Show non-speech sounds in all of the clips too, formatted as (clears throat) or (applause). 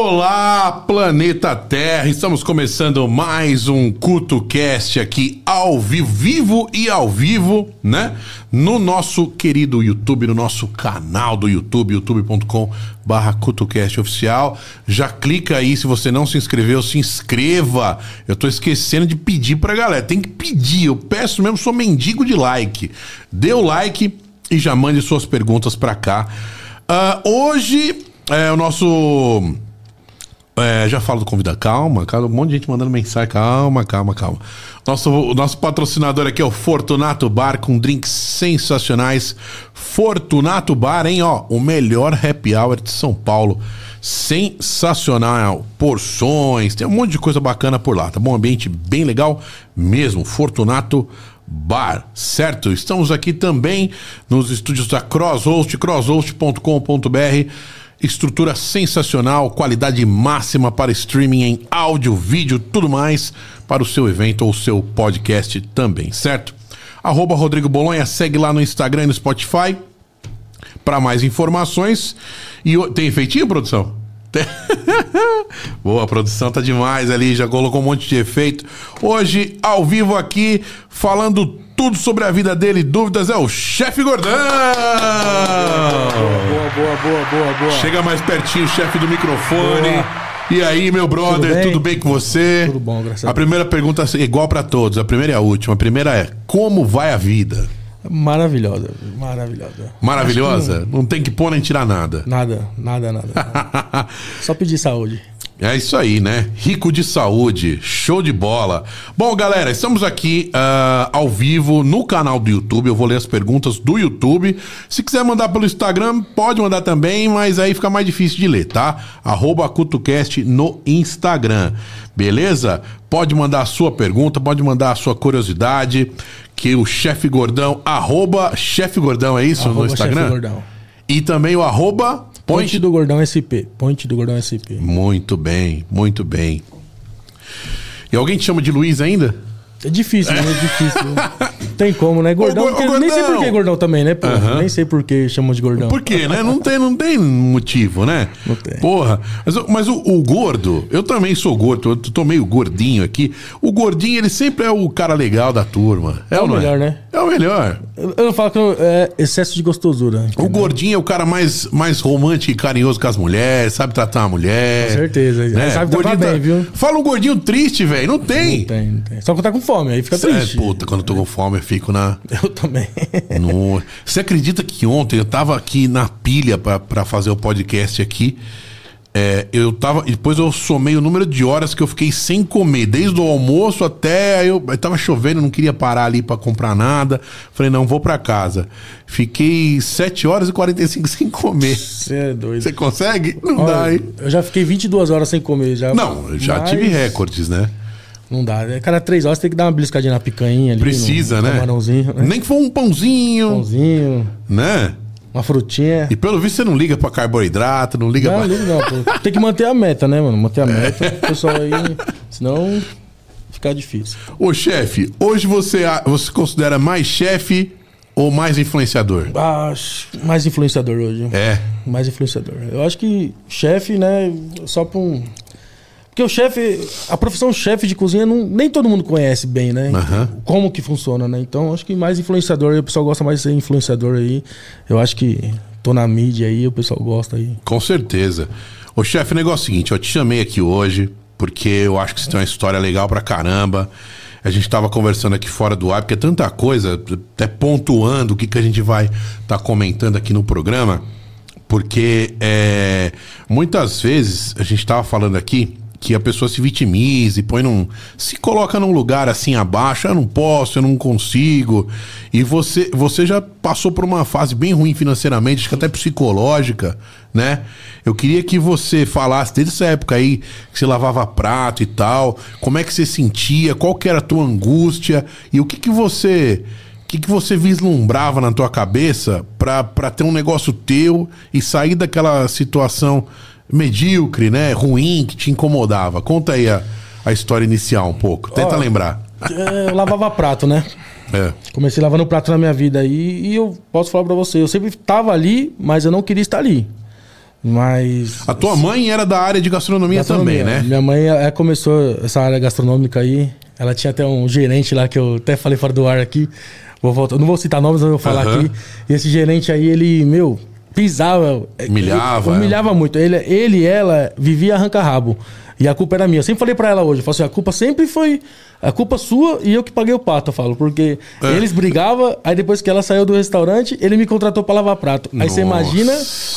Olá, planeta Terra! Estamos começando mais um CutoCast aqui ao vivo, vivo e ao vivo, né? No nosso querido YouTube, no nosso canal do YouTube, youtube.com barra CutoCast oficial. Já clica aí, se você não se inscreveu, se inscreva. Eu tô esquecendo de pedir pra galera, tem que pedir, eu peço mesmo, sou mendigo de like. Dê o like e já mande suas perguntas pra cá. Uh, hoje é o nosso é, já falo do convida, calma, calma, um monte de gente mandando mensagem, calma, calma, calma. Nosso, o nosso patrocinador aqui é o Fortunato Bar, com drinks sensacionais. Fortunato Bar, hein, ó, o melhor happy hour de São Paulo. Sensacional, porções, tem um monte de coisa bacana por lá, tá bom? Ambiente bem legal mesmo. Fortunato Bar, certo? Estamos aqui também nos estúdios da Crosshost, crosshost.com.br Estrutura sensacional, qualidade máxima para streaming em áudio, vídeo, tudo mais para o seu evento ou seu podcast também, certo? Arroba Rodrigo Bolonha, segue lá no Instagram e no Spotify para mais informações. E tem efeitinho, produção? (laughs) Boa, a produção tá demais ali, já colocou um monte de efeito. Hoje, ao vivo aqui, falando tudo sobre a vida dele, dúvidas, é o chefe Gordão! Boa, boa, boa, boa, boa. Chega mais pertinho, chefe do microfone. Boa. E aí, meu brother, tudo bem? tudo bem, com você? Tudo bom, graças a Deus. A primeira pergunta é igual para todos, a primeira e a última. A primeira é: como vai a vida? Maravilhosa, maravilhosa. Maravilhosa? Não... não... tem que pôr nem tirar nada. Nada, nada, nada. (laughs) Só pedir saúde. É isso aí, né? Rico de saúde, show de bola. Bom, galera, estamos aqui uh, ao vivo no canal do YouTube. Eu vou ler as perguntas do YouTube. Se quiser mandar pelo Instagram, pode mandar também, mas aí fica mais difícil de ler, tá? Arroba CutoCast no Instagram. Beleza? Pode mandar a sua pergunta, pode mandar a sua curiosidade, que o chefe Gordão, arroba chefe Gordão, é isso arroba no Instagram? Gordão. E também o arroba Ponte do Gordão SP. Ponte do Gordão SP. Muito bem, muito bem. E alguém te chama de Luiz ainda? É difícil, né? É difícil. (laughs) tem como, né? Gordão, o, o gordão. nem sei por que gordão também, né? Pô, Nem sei por que chamam de gordão. Por quê, né? Não tem, não tem motivo, né? Não tem. Porra. Mas, mas o, o, gordo, eu também sou gordo, eu tô meio gordinho aqui. O gordinho, ele sempre é o cara legal da turma. É, é o melhor, é? né? É o melhor. Eu, eu não falo que é excesso de gostosura. Entendeu? O gordinho é o cara mais, mais romântico e carinhoso com as mulheres, sabe tratar a mulher. Com certeza. Né? Sabe tratar bem, tá... viu? Fala um gordinho triste, velho. Não tem. Não tem, não tem. Só que tá com fome, aí fica Cê, triste. É, puta, quando eu tô com fome eu fico na... (laughs) Eu também. No... Você acredita que ontem eu tava aqui na pilha para fazer o podcast aqui... É, eu tava. Depois eu somei o número de horas que eu fiquei sem comer, desde o almoço até. Eu, eu tava chovendo, não queria parar ali para comprar nada. Falei, não, vou para casa. Fiquei 7 horas e 45 sem comer. Você é doido. Você consegue? Não Olha, dá, hein? Eu já fiquei 22 horas sem comer. Já, não, eu já mas... tive recordes, né? Não dá. Cada três horas tem que dar uma beliscadinha na picanha ali. Precisa, no, no né? né? Nem que for um pãozinho. Pãozinho. Né? Uma frutinha. E pelo visto você não liga pra carboidrato, não liga não, pra. Não, não, pô. Tem que manter a meta, né, mano? Manter a meta. O pessoal aí. Senão fica difícil. Ô, chefe, hoje você, você considera mais chefe ou mais influenciador? Ah, mais influenciador hoje. É. Mais influenciador. Eu acho que chefe, né, só pra um porque o chefe, a profissão chefe de cozinha, não, nem todo mundo conhece bem, né? Uhum. Como que funciona, né? Então, acho que mais influenciador, o pessoal gosta mais de ser influenciador aí. Eu acho que tô na mídia aí, o pessoal gosta aí. Com certeza. Ô chefe, o negócio é o seguinte, eu te chamei aqui hoje porque eu acho que você tem uma história legal pra caramba. A gente estava conversando aqui fora do ar, porque é tanta coisa, até pontuando o que, que a gente vai estar tá comentando aqui no programa. Porque é, muitas vezes a gente estava falando aqui que a pessoa se vitimize, põe num. se coloca num lugar assim abaixo, eu não posso, eu não consigo. E você, você já passou por uma fase bem ruim financeiramente, acho que até psicológica, né? Eu queria que você falasse desde essa época aí, que você lavava prato e tal, como é que você sentia, qual que era a tua angústia e o que que você. O que, que você vislumbrava na tua cabeça para ter um negócio teu e sair daquela situação medíocre, né? Ruim, que te incomodava. Conta aí a, a história inicial um pouco. Tenta Ó, lembrar. É, eu lavava prato, né? É. Comecei lavando prato na minha vida aí e eu posso falar pra você, eu sempre tava ali, mas eu não queria estar ali. Mas. A tua mãe era da área de gastronomia, gastronomia. também, né? Minha mãe ela começou essa área gastronômica aí. Ela tinha até um gerente lá que eu até falei fora do ar aqui. Vou voltar, não vou citar nomes, mas eu vou falar uhum. aqui. E esse gerente aí, ele, meu, pisava. Humilhava. humilhava muito. Ele, ele e ela vivia arranca-rabo. E a culpa era minha. Eu sempre falei para ela hoje, eu falei assim, a culpa sempre foi a culpa sua e eu que paguei o pato, eu falo. Porque é. eles brigavam, aí depois que ela saiu do restaurante, ele me contratou pra lavar prato. Aí Nossa. você imagina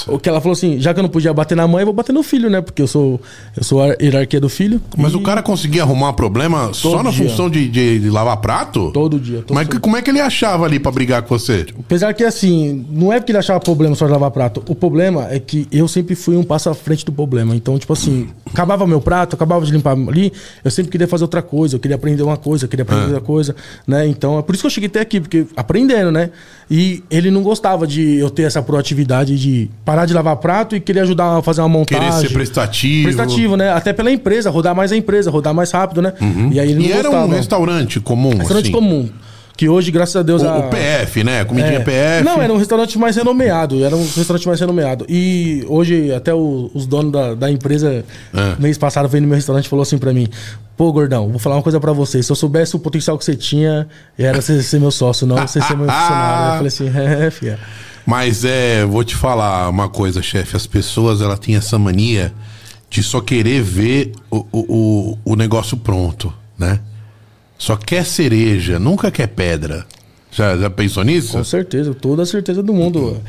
o que ela falou assim: já que eu não podia bater na mãe, eu vou bater no filho, né? Porque eu sou, eu sou a hierarquia do filho. Mas e... o cara conseguia arrumar problema todo só na dia. função de, de, de, lavar prato? Todo dia. Todo Mas dia. como é que ele achava ali pra brigar com você? Apesar que assim, não é porque ele achava problema só de lavar prato. O problema é que eu sempre fui um passo à frente do problema. Então, tipo assim, acabava meu prato, acabava de limpar ali, eu sempre queria fazer outra coisa, eu queria aprender aprender uma coisa, queria aprender é. outra coisa, né? Então é por isso que eu cheguei até aqui, porque aprendendo, né? E ele não gostava de eu ter essa proatividade de parar de lavar prato e querer ajudar a fazer uma montagem. Querer ser prestativo. Prestativo, né? Até pela empresa, rodar mais a empresa, rodar mais rápido, né? Uhum. E aí ele não e gostava. era um restaurante comum, Restaurante assim. comum. Que hoje, graças a Deus. O, a... o PF, né? Comidinha é. PF. Não, era um restaurante mais renomeado. Era um restaurante mais renomeado. E hoje, até o, os donos da, da empresa, é. mês passado, veio no meu restaurante e falou assim pra mim: Pô, gordão, vou falar uma coisa pra você. Se eu soubesse o potencial que você tinha, era você ser meu sócio, não você ser meu (laughs) funcionário. Eu falei assim: é, fia. Mas é, vou te falar uma coisa, chefe. As pessoas, ela têm essa mania de só querer ver o, o, o negócio pronto, né? Só quer cereja, nunca quer pedra. Já, já pensou nisso? Com certeza, toda a certeza do mundo.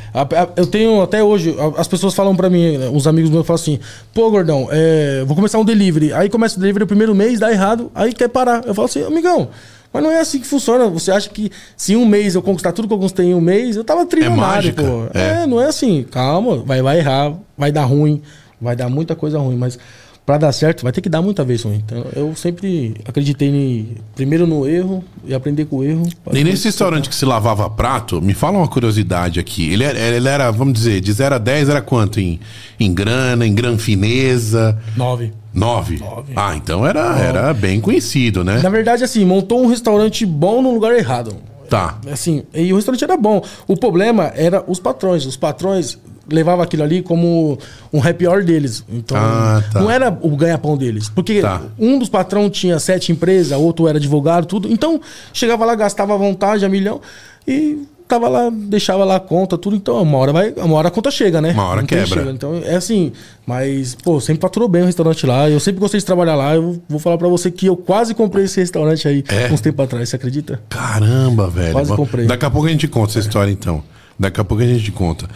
Eu tenho até hoje, as pessoas falam para mim, uns amigos meus falam assim: pô, gordão, é, vou começar um delivery. Aí começa o delivery o primeiro mês, dá errado, aí quer parar. Eu falo assim, amigão. Mas não é assim que funciona. Você acha que se em um mês eu conquistar tudo que eu conquistei em um mês, eu tava trilionário, é pô. É. é, não é assim. Calma, vai, vai errar, vai dar ruim, vai dar muita coisa ruim, mas para dar certo, vai ter que dar muita vez ruim. Então, eu sempre acreditei em, primeiro no erro e aprender com o erro. E nesse restaurante que se lavava prato, me fala uma curiosidade aqui. Ele era, ele era vamos dizer, de 0 a 10 era quanto em, em grana, em granfineza? Nove. Nove? Nove. Ah, então era, era bem conhecido, né? Na verdade, assim, montou um restaurante bom no lugar errado. Tá. Assim, e o restaurante era bom. O problema era os patrões. Os patrões levava aquilo ali como um happy hour deles. Então, ah, tá. não era o ganha-pão deles. Porque tá. um dos patrões tinha sete empresas, outro era advogado, tudo. Então, chegava lá, gastava à vontade, a milhão, e tava lá, deixava lá a conta, tudo. Então, uma hora vai, uma hora a conta chega, né? Uma hora quebra. Chega. Então, é assim. Mas, pô, sempre faturou bem o restaurante lá. Eu sempre gostei de trabalhar lá. Eu vou falar para você que eu quase comprei esse restaurante aí é? uns tempos atrás, você acredita? Caramba, velho. Quase comprei. Daqui a pouco a gente conta essa história, então. Daqui a pouco a gente conta.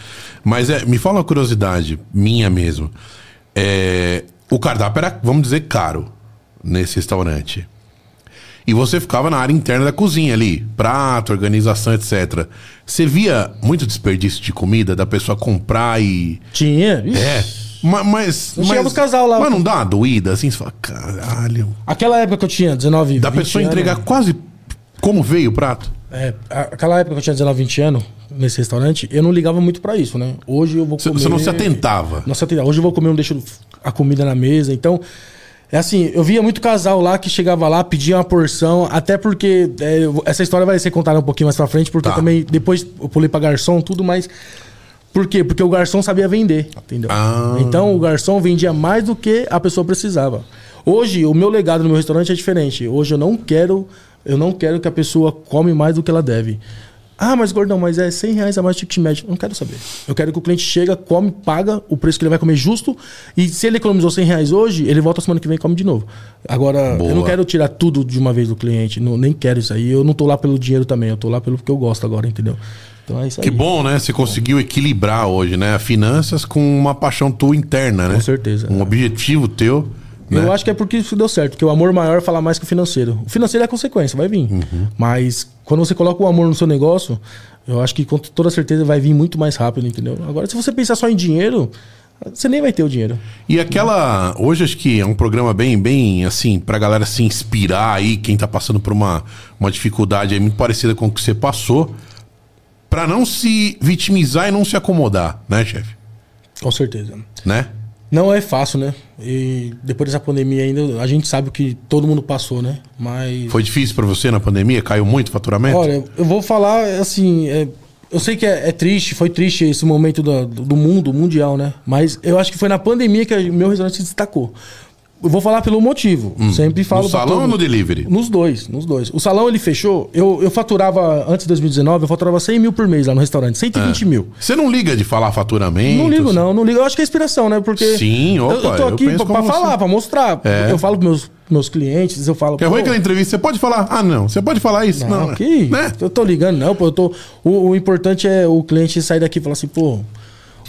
Mas é, me fala uma curiosidade, minha mesmo. É, o cardápio era, vamos dizer, caro nesse restaurante. E você ficava na área interna da cozinha ali, prato, organização, etc. Você via muito desperdício de comida da pessoa comprar e. Tinha? Ixi. É. Mas. mas, mas os casal lá. Mas não dá uma doída assim? Você fala, caralho. Aquela época que eu tinha 19 Da pessoa entregar anos. quase como veio o prato. É, aquela época que eu tinha 19, 20 anos, nesse restaurante, eu não ligava muito para isso, né? Hoje eu vou comer. Você não se atentava? Não se atentava. Hoje eu vou comer, não deixo a comida na mesa. Então, é assim, eu via muito casal lá que chegava lá, pedia uma porção, até porque é, essa história vai ser contada um pouquinho mais pra frente, porque tá. também depois eu pulei pra garçom, tudo mais. Por quê? Porque o garçom sabia vender, entendeu? Ah. Então o garçom vendia mais do que a pessoa precisava. Hoje, o meu legado no meu restaurante é diferente. Hoje eu não quero eu não quero que a pessoa come mais do que ela deve. Ah, mas gordão, mas é 100 reais a mais de ticket médio. Não quero saber. Eu quero que o cliente chega, come, paga o preço que ele vai comer justo. E se ele economizou 100 reais hoje, ele volta semana que vem e come de novo. Agora, Boa. eu não quero tirar tudo de uma vez do cliente. Não, nem quero isso aí. Eu não tô lá pelo dinheiro também. Eu tô lá pelo que eu gosto agora, entendeu? Então é isso aí. Que bom, né? Você conseguiu equilibrar hoje, né? Finanças com uma paixão tua interna, né? Com certeza. Um é. objetivo teu. Né? Eu acho que é porque isso deu certo, porque o amor maior fala mais que o financeiro. O financeiro é a consequência, vai vir. Uhum. Mas quando você coloca o amor no seu negócio, eu acho que com toda certeza vai vir muito mais rápido, entendeu? Agora, se você pensar só em dinheiro, você nem vai ter o dinheiro. E aquela. Hoje acho que é um programa bem, bem assim, pra galera se inspirar aí, quem tá passando por uma, uma dificuldade aí muito parecida com o que você passou, para não se vitimizar e não se acomodar, né, chefe? Com certeza. Né? Não é fácil, né? E depois dessa pandemia ainda, a gente sabe que todo mundo passou, né? Mas. Foi difícil para você na pandemia? Caiu muito o faturamento? Olha, eu vou falar assim. É, eu sei que é, é, triste, foi triste esse momento do, do mundo, mundial, né? Mas eu acho que foi na pandemia que o meu restaurante se destacou. Eu vou falar pelo motivo. Hum. Sempre falo. No salão ou no delivery? Nos dois, nos dois. O salão ele fechou. Eu, eu faturava, antes de 2019, eu faturava 100 mil por mês lá no restaurante. 120 é. mil. Você não liga de falar faturamento? Não ligo, não. Não ligo. Eu acho que é inspiração, né? Porque. Sim, opa. Eu, eu tô aqui eu pra, pra falar, pra mostrar. É. Eu falo pros meus, meus clientes, eu falo. Quer ruim aquela entrevista? Você pode falar? Ah, não. Você pode falar isso? Não, não que? Né? Eu tô ligando, não, pô. Eu tô... O, o importante é o cliente sair daqui e falar assim, pô.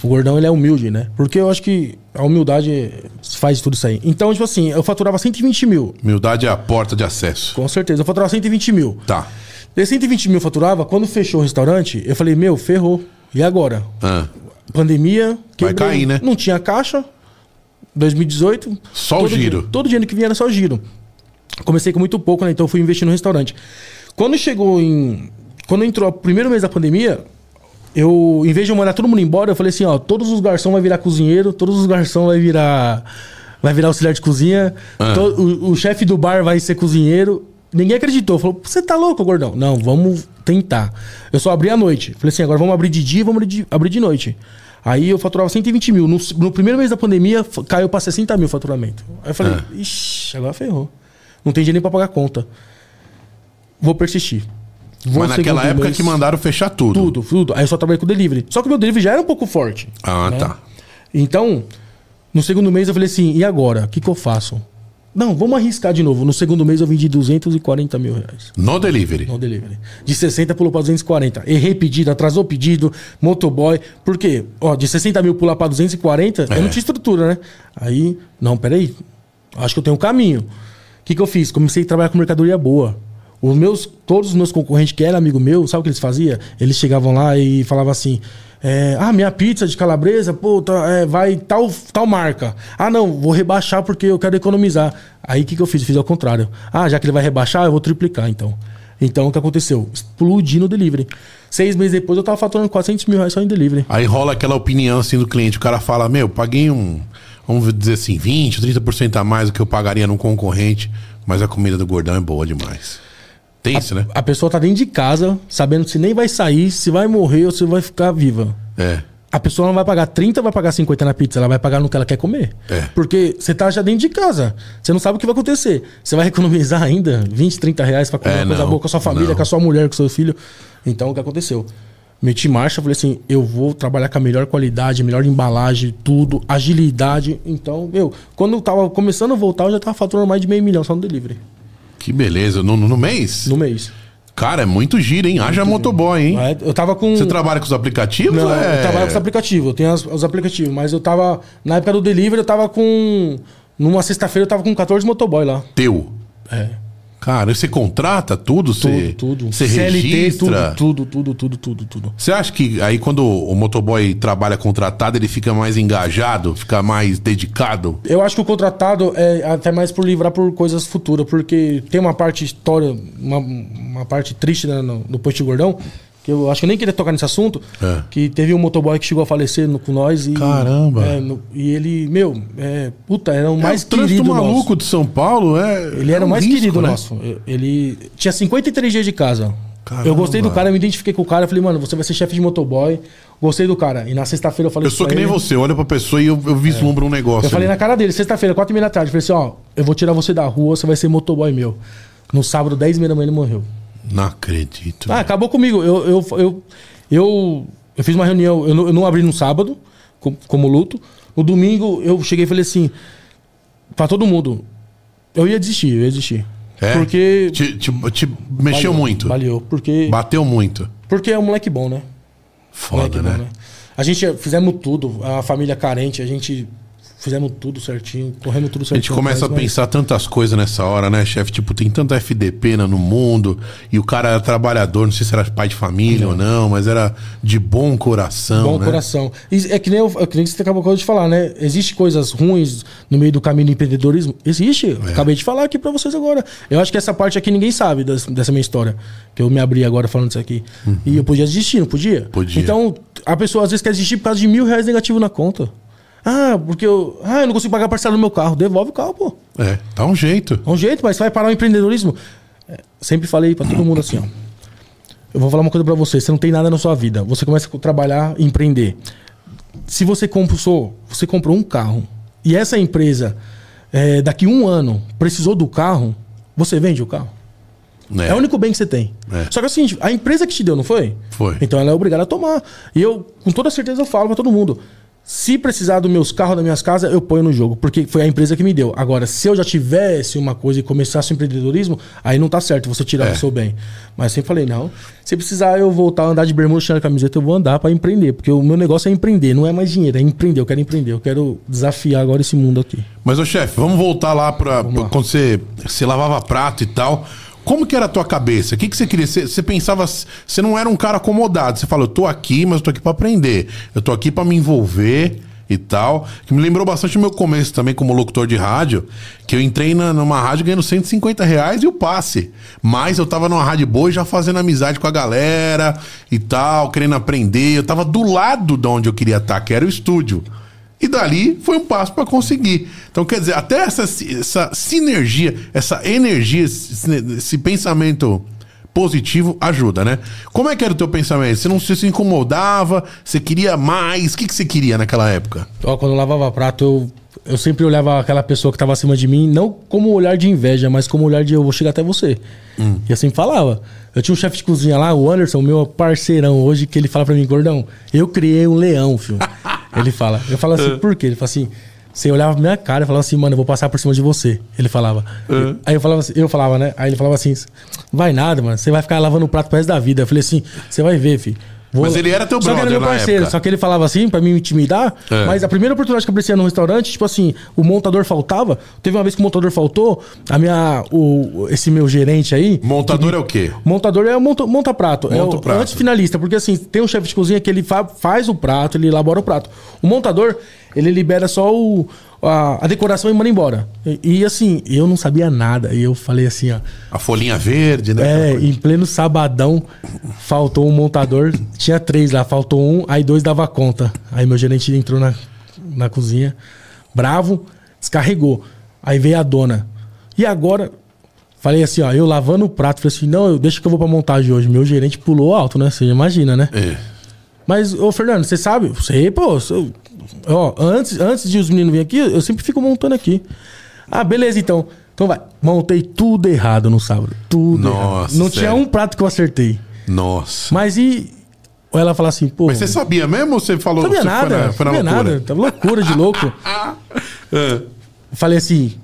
O gordão ele é humilde, né? Porque eu acho que a humildade faz tudo isso aí. Então, tipo assim, eu faturava 120 mil. Humildade é a porta de acesso. Com certeza. Eu faturava 120 mil. Tá. De 120 mil faturava, quando fechou o restaurante, eu falei, meu, ferrou. E agora? Ah. Pandemia. Vai cair, né? Não tinha caixa. 2018. Só o giro. Dia, todo dinheiro que vinha era só o giro. Comecei com muito pouco, né? Então fui investir no restaurante. Quando chegou em. Quando entrou o primeiro mês da pandemia, eu, em vez de eu mandar todo mundo embora, eu falei assim, ó, todos os garçons vai virar cozinheiro, todos os garçons vai virar vai virar auxiliar de cozinha, ah. to, o, o chefe do bar vai ser cozinheiro. Ninguém acreditou, falou, você tá louco, gordão? Não, vamos tentar. Eu só abri à noite. Falei assim, agora vamos abrir de dia, vamos abrir de, abrir de noite. Aí eu faturava 120 mil. No, no, primeiro mês da pandemia, caiu pra 60 mil o faturamento. Aí eu falei, ah. ixi, agora ferrou. Não tem dinheiro nem pra pagar conta. Vou persistir. Mas naquela época mês, que mandaram fechar tudo. Tudo, tudo. Aí eu só trabalhei com delivery. Só que o meu delivery já era um pouco forte. Ah, né? tá. Então, no segundo mês eu falei assim, e agora? O que, que eu faço? Não, vamos arriscar de novo. No segundo mês eu vendi 240 mil reais. No delivery? No delivery. De 60 pulou para 240. Errei pedido, atrasou pedido, motoboy. Por quê? Ó, de 60 mil pular para 240, é. eu não tinha estrutura, né? Aí, não, peraí. Acho que eu tenho um caminho. O que, que eu fiz? Comecei a trabalhar com mercadoria boa. Os meus, todos os meus concorrentes que eram amigo meu, sabe o que eles faziam? Eles chegavam lá e falavam assim: é, Ah, minha pizza de calabresa, pô, tá, é, vai tal, tal marca. Ah, não, vou rebaixar porque eu quero economizar. Aí o que, que eu fiz? fiz ao contrário. Ah, já que ele vai rebaixar, eu vou triplicar então. Então o que aconteceu? Explodi no delivery. Seis meses depois eu tava faturando 400 mil reais só em delivery. Aí rola aquela opinião assim do cliente. O cara fala: Meu, paguei um, vamos dizer assim, 20, 30% a mais do que eu pagaria num concorrente, mas a comida do gordão é boa demais. Tem a, isso, né? A pessoa tá dentro de casa, sabendo se nem vai sair, se vai morrer ou se vai ficar viva. É. A pessoa não vai pagar 30, vai pagar 50 na pizza, ela vai pagar no que ela quer comer. É. Porque você tá já dentro de casa. Você não sabe o que vai acontecer. Você vai economizar ainda 20, 30 reais pra comer é, uma coisa boa com a sua família, não. com a sua mulher, com o seu filho. Então o que aconteceu? Meti marcha, falei assim: eu vou trabalhar com a melhor qualidade, melhor embalagem, tudo, agilidade. Então, meu, quando eu tava começando a voltar, eu já tava faturando mais de meio milhão só no delivery. Que beleza. No, no mês? No mês. Cara, é muito giro, hein? Haja motoboy, hein? É, eu tava com. Você trabalha com os aplicativos? Não, é... eu trabalho com os aplicativos, eu tenho os, os, aplicativos, mas eu tava. Na época do delivery, eu tava com. Numa sexta-feira eu tava com 14 motoboy lá. Teu? É. Cara, você contrata tudo? Você, tudo, tudo. Você CLT, registra? Tudo, tudo, tudo, tudo, tudo, Você acha que aí quando o motoboy trabalha contratado, ele fica mais engajado, fica mais dedicado? Eu acho que o contratado é até mais por livrar por coisas futuras, porque tem uma parte história, uma, uma parte triste né, no, no Posto Gordão, que eu acho que eu nem queria tocar nesse assunto, é. que teve um motoboy que chegou a falecer no, com nós e... Caramba! É, no, e ele, meu, é, puta, era o é, mais o querido maluco nosso. de São Paulo, é... Ele era é um o mais risco, querido né? nosso. Ele tinha 53 dias de casa. Caramba. Eu gostei do cara, eu me identifiquei com o cara, falei, mano, você vai ser chefe de motoboy. Gostei do cara. E na sexta-feira eu falei Eu sou que nem ele. você, olha pra pessoa e eu, eu vislumbro um negócio. Eu falei na cara dele, sexta-feira, quatro e meia da tarde, falei assim, ó, eu vou tirar você da rua, você vai ser motoboy meu. No sábado, 10 e meia da manhã, ele morreu. Não acredito. Ah, acabou comigo. Eu, eu, eu, eu, eu fiz uma reunião, eu não, eu não abri no sábado, como, como luto. No domingo eu cheguei e falei assim, pra todo mundo, eu ia desistir, eu ia desistir. É? Porque. Te, te, te mexeu valeu, muito. Valeu, porque. Bateu muito. Porque é um moleque bom, né? Foda, né? Bom, né? A gente fizemos tudo, a família carente, a gente fizemos tudo certinho, corremos tudo certinho. A gente começa a pensar tantas coisas nessa hora, né, chefe? Tipo, tem tanta FDP no mundo e o cara era trabalhador, não sei se era pai de família não. ou não, mas era de bom coração. Bom né? coração. E é que nem, eu, é que nem você acabou de falar, né? Existem coisas ruins no meio do caminho do empreendedorismo? Existe. É. Acabei de falar aqui para vocês agora. Eu acho que essa parte aqui ninguém sabe dessa minha história. Que eu me abri agora falando isso aqui. Uhum. E eu podia desistir, não podia? Podia. Então, a pessoa às vezes quer desistir por causa de mil reais negativo na conta. Ah, porque eu. Ah, eu não consigo pagar a parcela do meu carro. Devolve o carro, pô. É, dá um jeito. Dá um jeito, mas vai parar o empreendedorismo. É, sempre falei para todo mundo assim, ó. eu vou falar uma coisa para você, você não tem nada na sua vida, você começa a trabalhar, empreender. Se você comprou, você comprou um carro e essa empresa é, daqui um ano precisou do carro, você vende o carro. É. é, o único bem que você tem. É. Só que é o seguinte, a empresa que te deu, não foi? Foi. Então ela é obrigada a tomar. E eu, com toda certeza, eu falo para todo mundo. Se precisar dos meus carros, das minhas casas, eu ponho no jogo, porque foi a empresa que me deu. Agora, se eu já tivesse uma coisa e começasse o empreendedorismo, aí não tá certo você tirar é. o seu bem. Mas sempre falei, não. Se precisar eu voltar a andar de bermuda, cheio camiseta, eu vou andar para empreender. Porque o meu negócio é empreender, não é mais dinheiro, é empreender. Eu quero empreender, eu quero desafiar agora esse mundo aqui. Mas, ô chefe, vamos voltar lá para quando você, você lavava prato e tal. Como que era a tua cabeça? O que, que você queria? Você, você pensava, você não era um cara acomodado. Você falou, eu tô aqui, mas eu tô aqui para aprender. Eu tô aqui para me envolver e tal. Que me lembrou bastante o meu começo também como locutor de rádio, que eu entrei na, numa rádio ganhando 150 reais e o passe. Mas eu tava numa rádio boa já fazendo amizade com a galera e tal, querendo aprender. Eu tava do lado de onde eu queria estar, que era o estúdio. E dali foi um passo para conseguir. Então, quer dizer, até essa, essa sinergia, essa energia, esse, esse, pensamento positivo ajuda, né? Como é que era o teu pensamento? Você não se incomodava? Você queria mais? O que, que você queria naquela época? Ó, quando eu lavava prato, eu, eu sempre olhava aquela pessoa que estava acima de mim, não como um olhar de inveja, mas como um olhar de eu vou chegar até você. Hum. E assim falava. Eu tinha um chefe de cozinha lá, o Anderson, meu parceirão hoje, que ele fala para mim, gordão, eu criei um leão, filho. (laughs) Ele fala. Eu falo assim, uh. por quê? Ele fala assim. Você olhava pra minha cara e falava assim, mano, eu vou passar por cima de você. Ele falava. Uh. Aí eu falava assim, eu falava, né? Aí ele falava assim, vai nada, mano. Você vai ficar lavando o prato pro resto da vida. Eu falei assim, você vai ver, filho. Vou... Mas ele era teu brother Só que era meu parceiro, época. só que ele falava assim pra me intimidar. É. Mas a primeira oportunidade que eu aparecia no restaurante, tipo assim, o montador faltava. Teve uma vez que o montador faltou, a minha. O, esse meu gerente aí. Montador é o quê? Montador é o monta, monta prato. Monta é o prato. antes finalista, porque assim, tem um chefe de cozinha que ele fa, faz o prato, ele elabora o prato. O montador, ele libera só o, a, a, decoração e manda embora. E, e, assim, eu não sabia nada. E eu falei assim, ó. A folhinha verde, né? É, em pleno sabadão, faltou um montador. tinha três lá, faltou um, aí dois dava conta. Aí meu gerente entrou na, na cozinha, bravo, descarregou. Aí veio a dona. E agora, falei assim, ó, eu lavando o prato, falei assim, não, deixa que eu vou pra montagem hoje. Meu gerente pulou alto, né? Você imagina, né? É. Mas, ô Fernando, você sabe? Sei, pô, Ó, antes, antes de os meninos virem aqui, eu sempre fico montando aqui. Ah, beleza, então. Então vai. Montei tudo errado no sábado. Tudo Nossa, errado. Não sério? tinha um prato que eu acertei. Nossa. Mas e. Ou ela fala assim, pô. Mas você sabia mesmo ou você falou sabia nada, foi na, foi na sabia loucura? nada. Tava loucura de louco. é. (laughs) Falei assim,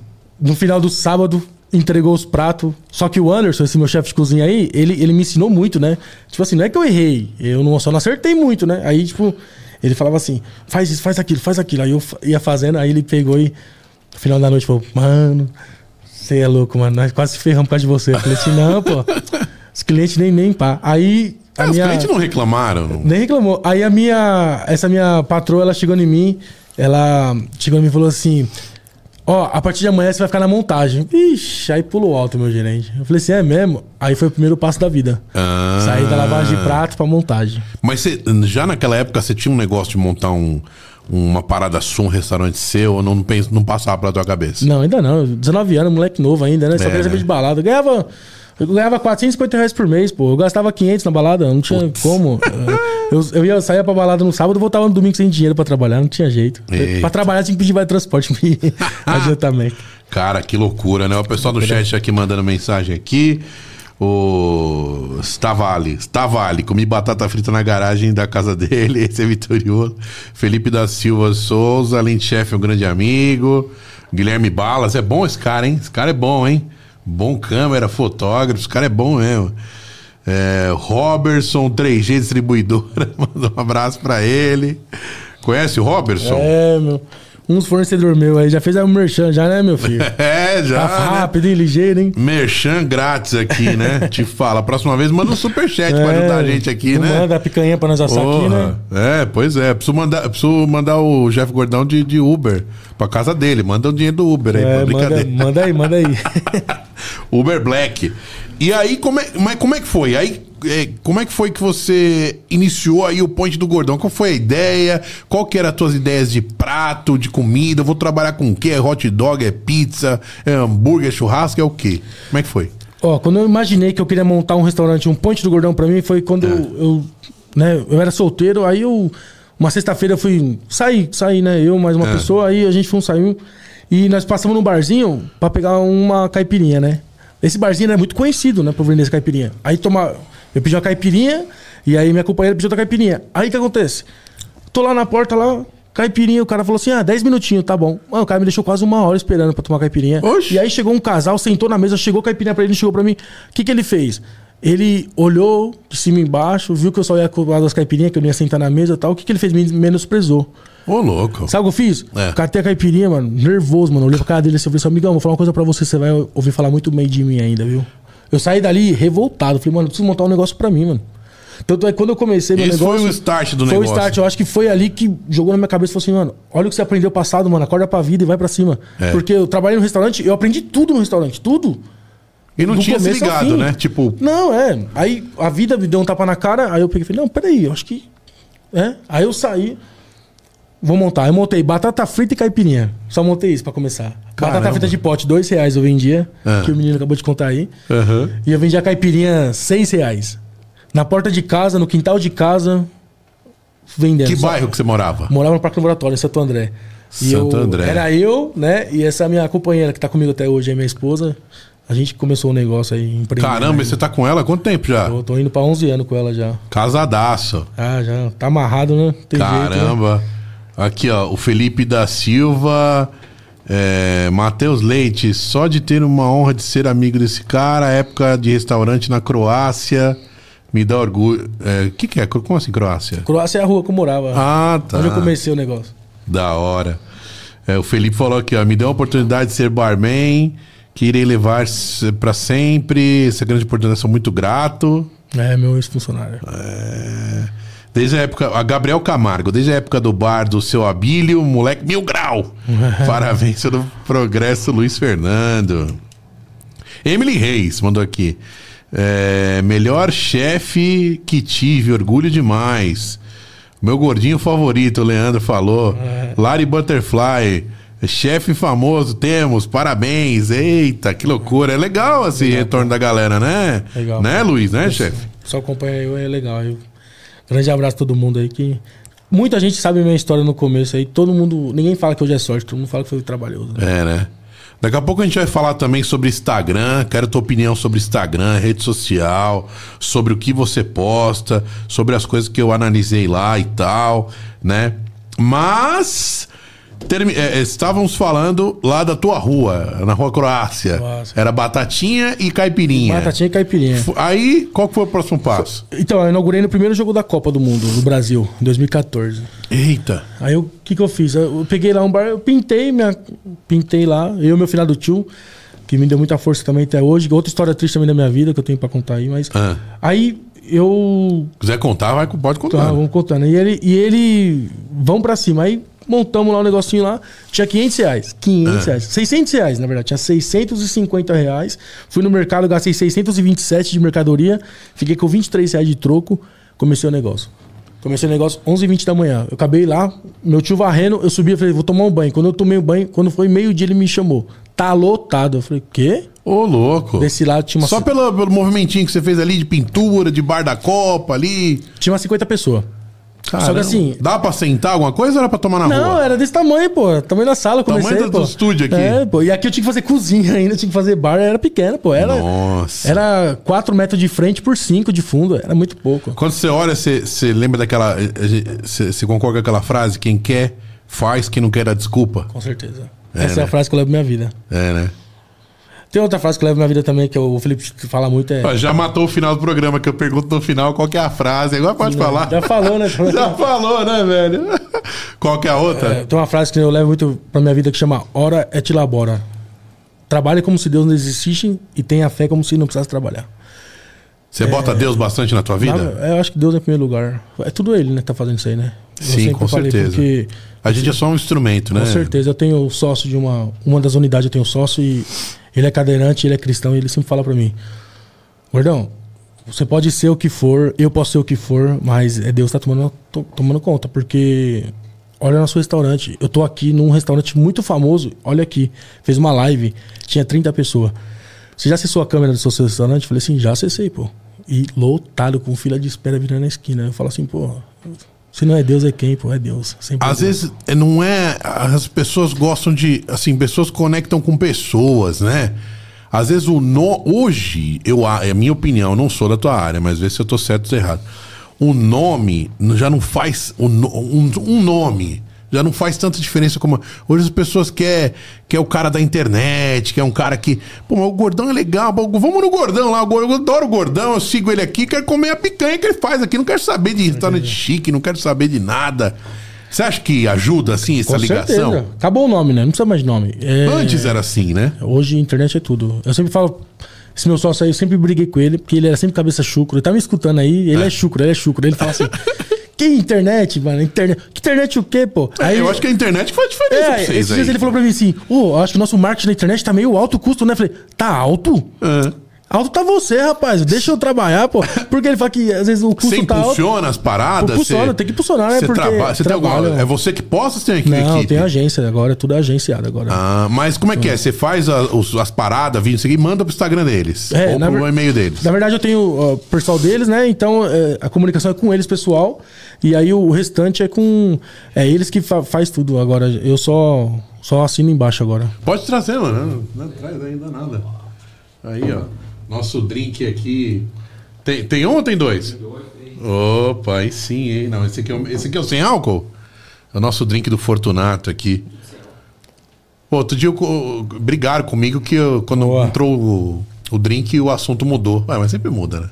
no final do sábado, entregou os pratos. Só que o Anderson, esse meu chefe de cozinha aí, ele, ele me ensinou muito, né? Tipo assim, não é que eu errei, eu não, só não acertei muito, né? Aí, tipo, ele falava assim: faz isso, faz aquilo, faz aquilo. Aí eu ia fazendo, aí ele pegou e no final da noite falou: mano, você é louco, mano, nós quase ferramos por causa de você. Eu falei assim: não, pô, os clientes nem, nem pá. Aí. A é, minha... Os clientes não reclamaram. Não... Nem reclamou. Aí a minha. Essa minha patroa, ela chegou em mim, ela chegou em mim e falou assim: Ó, a partir de amanhã você vai ficar na montagem. Ixi, aí pulou alto, meu gerente. Eu falei assim, é mesmo? Aí foi o primeiro passo da vida. Ah. Sair da lavagem de prato pra montagem. Mas você, já naquela época você tinha um negócio de montar um, uma parada som, um restaurante seu, ou não, não, não passava pela tua cabeça? Não, ainda não. 19 anos, moleque novo ainda, né? Só é, queria saber né? de balada. Ganhava eu ganhava 450 reais por mês, pô. Eu gastava 500 na balada, não tinha Putz. como. (laughs) Eu, eu ia sair pra balada no sábado e voltava no domingo sem dinheiro pra trabalhar, não tinha jeito. Eita. Pra trabalhar tinha que pedir vai transporte me (laughs) adiantamento. Cara, que loucura, né? O pessoal do chat aqui mandando mensagem aqui. O Stavali, Stavali, comi batata frita na garagem da casa dele, (laughs) esse é vitorioso. Felipe da Silva Souza, além de chefe, um grande amigo. Guilherme Balas, é bom esse cara, hein? Esse cara é bom, hein? Bom câmera, fotógrafo, esse cara é bom mesmo. É, Robertson, 3G Distribuidora, (laughs) manda um abraço pra ele. Conhece o Robertson? É, meu. Uns fornecedor meu aí, já fez um merchan já, né, meu filho? (laughs) É, já. Tá rápido, hein, ligeiro, hein? Merchan grátis aqui, né? (laughs) Te fala. Próxima vez manda um superchat é, pra ajudar a gente aqui, né? Manda a picanha pra nós assar Porra. aqui, né? É, pois é. Preciso mandar, preciso mandar o Jeff Gordão de, de Uber pra casa dele. Manda o dinheiro do Uber aí, é, manda, manda aí, manda aí. (laughs) Uber Black. E aí, como é, mas como é que foi? Aí, é, como é que foi que você iniciou aí o Ponte do Gordão? Qual foi a ideia? Qual que eram as tuas ideias de prato, de comida? vou trabalhar com o quê? É hot dog, é pizza, é hambúrguer, é churrasco, é o quê? Como é que foi? Ó, quando eu imaginei que eu queria montar um restaurante, um ponte do gordão pra mim, foi quando É. eu, eu, né, eu era solteiro, aí eu. Uma sexta-feira eu fui sair, sair, né? Eu mais uma É. pessoa, aí a gente foi um saiu e nós passamos num barzinho pra pegar uma caipirinha, né? Esse barzinho é muito conhecido, né, pra vender essa caipirinha. Aí toma, eu pedi uma caipirinha e aí minha companheira pediu outra caipirinha. Aí o que acontece? Tô lá na porta lá, caipirinha, o cara falou assim: "Ah, 10 minutinhos, tá bom". Mano, o cara me deixou quase uma hora esperando pra tomar caipirinha. Oxi. E aí chegou um casal, sentou na mesa, chegou a caipirinha pra ele, chegou pra mim. O que que ele fez? Ele olhou de cima e embaixo, viu que eu só ia cobrar das caipirinhas, que eu não ia sentar na mesa e tal. O que que ele fez? Me menosprezou. Ô, louco. Sabe o que eu fiz? É. Catei a caipirinha, mano, nervoso, mano. Olhei pra cara dele assim, eu falei assim, amigão, vou falar uma coisa pra você, você vai ouvir falar muito bem de mim ainda, viu? Eu saí dali revoltado. Falei, mano, eu preciso montar um negócio pra mim, mano. Tanto é que quando eu comecei meu Esse negócio. foi o start do foi negócio. o start. Eu acho que foi ali que jogou na minha cabeça e falou assim, mano, olha o que você aprendeu passado, mano. Acorda pra vida e vai pra cima. É. Porque eu trabalhei no restaurante, eu aprendi tudo no restaurante, tudo. E não Do tinha se ligado, né? Tipo, Não, é. Aí a vida me deu um tapa na cara, aí eu peguei e falei, não, peraí, eu acho que. É. Aí eu saí. Vou montar. Eu montei batata frita e caipirinha. Só montei isso pra começar. Caramba. Batata frita de pote, dois reais eu vendia. Ah. Que o menino acabou de contar aí. aham. E eu vendia caipirinha seis reais. Na porta de casa, no quintal de casa, vendendo. que bairro que você morava? Morava no Parque Laboratório, em Santo André. E Santo eu- André. Era eu, né? E essa minha companheira que tá comigo até hoje, é minha esposa. A gente começou o negócio aí, empreendendo. Caramba, e você tá com ela há quanto tempo já? Eu tô indo pra 11 anos com ela já. Casadaço. Ah, já. Tá amarrado, né? Tem jeito, né? Aqui, ó, o Felipe da Silva. É, Matheus Leite, só de ter uma honra de ser amigo desse cara, época de restaurante na Croácia, me dá orgulho. O que, que é? Como assim, Croácia? Croácia é a rua que eu morava. Ah, tá. Onde eu comecei o negócio. Da hora. É, o Felipe falou aqui, ó, me deu a oportunidade de ser barman, que irei levar pra sempre. Essa grande oportunidade, sou muito grato. É, meu ex-funcionário. Desde a época, a Gabriel Camargo, desde a época do bar do seu Abílio, moleque mil grau. (laughs) Parabéns pelo progresso, Luiz Fernando. Emily Reis mandou aqui. É, melhor chefe que tive, orgulho demais. Meu gordinho favorito, o Leandro falou. Larry Butterfly. Chefe famoso, temos, parabéns. Eita, que loucura. É legal esse retorno da galera, né? Legal. Né, Luiz, né, chefe? Só acompanha eu, é legal. Eu... Grande abraço a todo mundo aí que. Muita gente sabe a minha história no começo aí. Todo mundo. Ninguém fala que hoje é sorte, todo mundo fala que foi trabalhoso. né? É, né? Daqui a pouco a gente vai falar também sobre Instagram. Quero tua opinião sobre Instagram, rede social, sobre o que você posta, sobre as coisas que eu analisei lá e tal, né? Mas termi- é, é, estávamos falando lá da tua rua, na rua Croácia. Croácia. Era batatinha e caipirinha. Batatinha e caipirinha. F- Aí, qual que foi o próximo passo? Então, eu inaugurei no primeiro jogo da Copa do Mundo, no Brasil, em 2014. Eita. Aí o que, que eu fiz? Eu peguei lá um bar, eu pintei, minha, pintei lá, eu e meu finado tio, que me deu muita força também até hoje. Outra história triste também da minha vida que eu tenho pra contar aí, mas. Ah. Aí eu. Quiser contar, vai, pode Tá, contar. vamos contando. E ele, e ele. Vamos pra cima. Aí montamos lá um negocinho lá, tinha 500 reais. 500 É. reais. 600 reais, na verdade. Tinha 650 reais. Fui no mercado, gastei 627 de mercadoria, fiquei com 23 reais de troco, comecei o negócio. Comecei o negócio 11h20 da manhã. Eu acabei lá, meu tio varrendo, eu subi e falei, vou tomar um banho. Quando eu tomei o banho, quando foi meio-dia, ele me chamou. Tá lotado. Eu falei, quê? Ô, louco. Desse lado tinha uma, Só pelo, pelo movimentinho que você fez ali de pintura, de bar da Copa ali. tinha umas 50 pessoas. Só que assim, Dá pra sentar alguma coisa ou era pra tomar na Não, rua? era desse tamanho, pô. Tamanho da sala, eu comecei, Tamanho do- pô. do estúdio aqui. É, pô. E aqui eu tinha que fazer cozinha ainda, tinha que fazer bar, era pequeno, pô. Era, Nossa. era 4 metros de frente por 5 de fundo, era muito pouco. Quando você olha, você, você lembra daquela. eh, eh, Você, você concorda com aquela frase? Quem quer, faz, quem não quer, dá desculpa. Com certeza. É, Essa é né? a frase que eu levo minha vida. É, né? Tem outra frase que eu levo minha vida também, que o Felipe fala muito, é... Já matou o final do programa, que eu pergunto no final qual que é a frase. Agora pode falar. Já falou, né? (laughs) Já falou, né, velho? Qual que é a outra? É, tem uma frase que eu levo muito pra minha vida que chama Ora et labora. Trabalhe como se Deus não existisse e tenha fé como se não precisasse trabalhar. Você bota Deus bastante na tua vida? Nada- eu acho que Deus é em primeiro lugar. É tudo ele, né, que tá fazendo isso aí, né? Eu Sim, com certeza. Porque A gente é só um instrumento, né? Com certeza. Eu tenho sócio de uma, uma das unidades, eu tenho sócio e ele é cadeirante, ele é cristão e ele sempre fala pra mim: Gordão, você pode ser o que for, eu posso ser o que for, mas é Deus tá tomando, to- tomando conta, porque olha nosso restaurante. Eu tô aqui num restaurante muito famoso, olha aqui, fez uma live, tinha 30 pessoas. Você já acessou a câmera do seu restaurante? Eu falei assim, já acessei, pô. E lotado, com fila de espera virando na esquina. Eu falo assim, pô, se não é Deus, é quem, pô? É Deus. Sempre Às é Deus. vezes não é. As pessoas gostam de. Assim, pessoas conectam com pessoas, né? Às vezes o no, hoje, eu, é a minha opinião, não sou da tua área, mas vê se eu tô certo ou errado. O nome já não faz. Um, um, um nome já não faz tanta diferença como. Hoje as pessoas querem quer o cara da internet, quer um cara que. Pô, mas o gordão é legal. Vamos no gordão lá. Eu adoro o gordão, eu sigo ele aqui, quero comer a picanha que ele faz aqui. Não quero saber de restaurante chique, não quero saber de nada. Você acha que ajuda, assim, essa Com ligação? Certeza. Acabou o nome, né? Não precisa mais de nome. É... Antes era assim, né? Hoje a internet é tudo. Eu sempre falo. Esse meu sócio aí, eu sempre briguei com ele, porque ele era sempre cabeça chucro. Ele tá me escutando aí, ele é, é chucro, ele é chucro. Ele fala assim. (laughs) Que internet, mano? Internet. Que internet o quê, pô? É, Aí, eu acho que a internet faz diferença é, pra vocês esses dias ele falou pra mim assim, ô, oh, acho que o nosso marketing na internet tá meio alto custo, né? Eu falei, tá alto? É. Alto tá você, rapaz. Deixa eu trabalhar, pô. Porque ele fala que às vezes o custo você tá impulsiona as paradas? Impulsiona, tem que impulsionar, né? Você Porque trabalha, você trabalha. Tem alguma, é você que posta ou tem aqui Não, equipe? tem agência agora, é tudo agenciado agora. Ah, mas como é que é? Você faz a, os, as paradas, vídeos e manda pro Instagram deles. É, ou pro e-mail deles. Na verdade, eu tenho o pessoal deles, né? Então é, a comunicação é com eles, pessoal. E aí o restante é com. É eles que fa faz tudo agora. Eu só, só assino embaixo agora. Pode trazer, mano. Não traz ainda nada. Aí, ó. Nosso drink aqui. Tem, tem um ou tem dois? Opa, aí sim, hein? Não, esse aqui, é, esse aqui é o sem álcool? É o nosso drink do Fortunato aqui. Pô, outro dia eu, brigaram comigo que eu, quando Boa. entrou o, o drink o assunto mudou. Ué, mas sempre muda, né?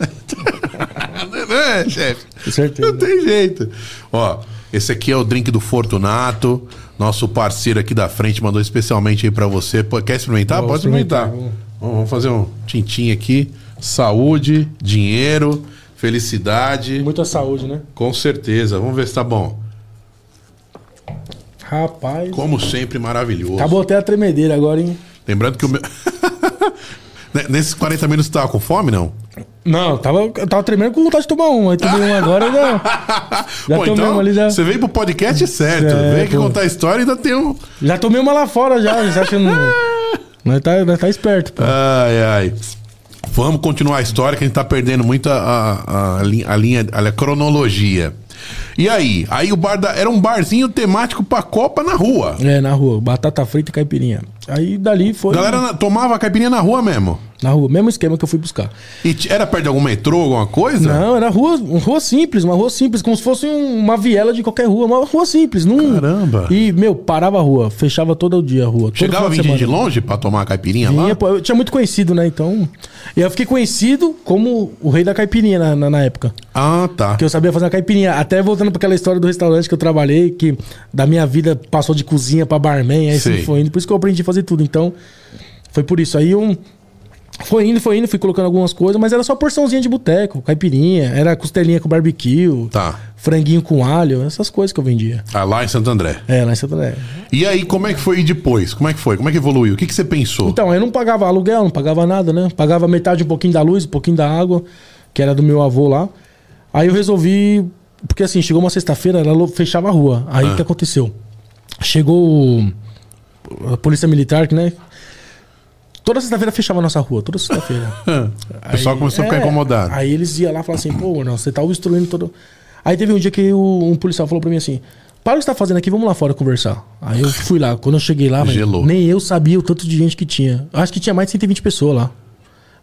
(laughs) não é, chefe? Com certeza. Não tem jeito. Ó, esse aqui é o drink do Fortunato. Nosso parceiro aqui da frente mandou especialmente aí pra você. Quer experimentar? Pode experimentar. experimentar. Vamos fazer um tintim aqui. Saúde, dinheiro, felicidade. Muita saúde, né? Com certeza. Vamos ver se tá bom. Rapaz. Como sempre, maravilhoso. Acabou até a tremedeira agora, hein? Lembrando que o meu. (laughs) Nesses 40 minutos você tava com fome, não? Não, tava, tava tremendo com vontade de tomar um. Aí tomei um agora já. (laughs) já Pô, então, ali já. Você veio pro podcast certo. É, veio aqui contar a história e ainda tem um. Já tomei uma lá fora já. Você acha que não. (laughs) Nós tá, nós tá esperto, pô. Ai, ai. Vamos continuar a história que a gente tá perdendo muito a, a, a, linha, a linha, a cronologia. E aí? Aí o bar da, era um barzinho temático pra Copa na rua. É, na rua. Batata frita e caipirinha. Aí dali foi. Galera tomava caipirinha na rua mesmo? Na rua, mesmo esquema que eu fui buscar. E era perto de algum metrô, alguma coisa? Não, era rua, uma rua simples, uma rua simples, como se fosse uma viela de qualquer rua, uma rua simples. Num... Caramba! E, meu, parava a rua, fechava todo dia a rua. Chegava vindo de longe pra tomar a caipirinha Vinha, lá? Pô, eu tinha muito conhecido, né? Então. E eu fiquei conhecido como o rei da caipirinha na, na, na época. Ah, tá. Que eu sabia fazer a caipirinha. Até voltando pra aquela história do restaurante que eu trabalhei, que da minha vida passou de cozinha pra barman, aí assim foi indo. Por isso que eu aprendi a fazer tudo. Então, foi por isso. Aí um. Foi indo, foi indo, fui colocando algumas coisas, mas era só porçãozinha de boteco, caipirinha, era costelinha com barbecue, tá. franguinho com alho, essas coisas que eu vendia. Ah, lá em Santo André. É, lá em Santo André. E aí, como é que foi depois? Como é que foi? Como é que evoluiu? O que, que você pensou? Então, eu não pagava aluguel, não pagava nada, né? Pagava metade um pouquinho da luz, um pouquinho da água, que era do meu avô lá. Aí eu resolvi, porque assim, chegou uma sexta-feira, ela fechava a rua. Aí o ah. que aconteceu? Chegou a polícia militar, né? Toda sexta-feira fechava a nossa rua, toda sexta-feira. (laughs) o pessoal começou é, a ficar é, incomodado. Aí eles iam lá e falavam assim, pô, não, você tá obstruindo todo. Aí teve um dia que o, um policial falou pra mim assim: para o que você tá fazendo aqui, vamos lá fora conversar. Aí eu fui lá. Quando eu cheguei lá, véio, nem eu sabia o tanto de gente que tinha. Acho que tinha mais de 120 pessoas lá.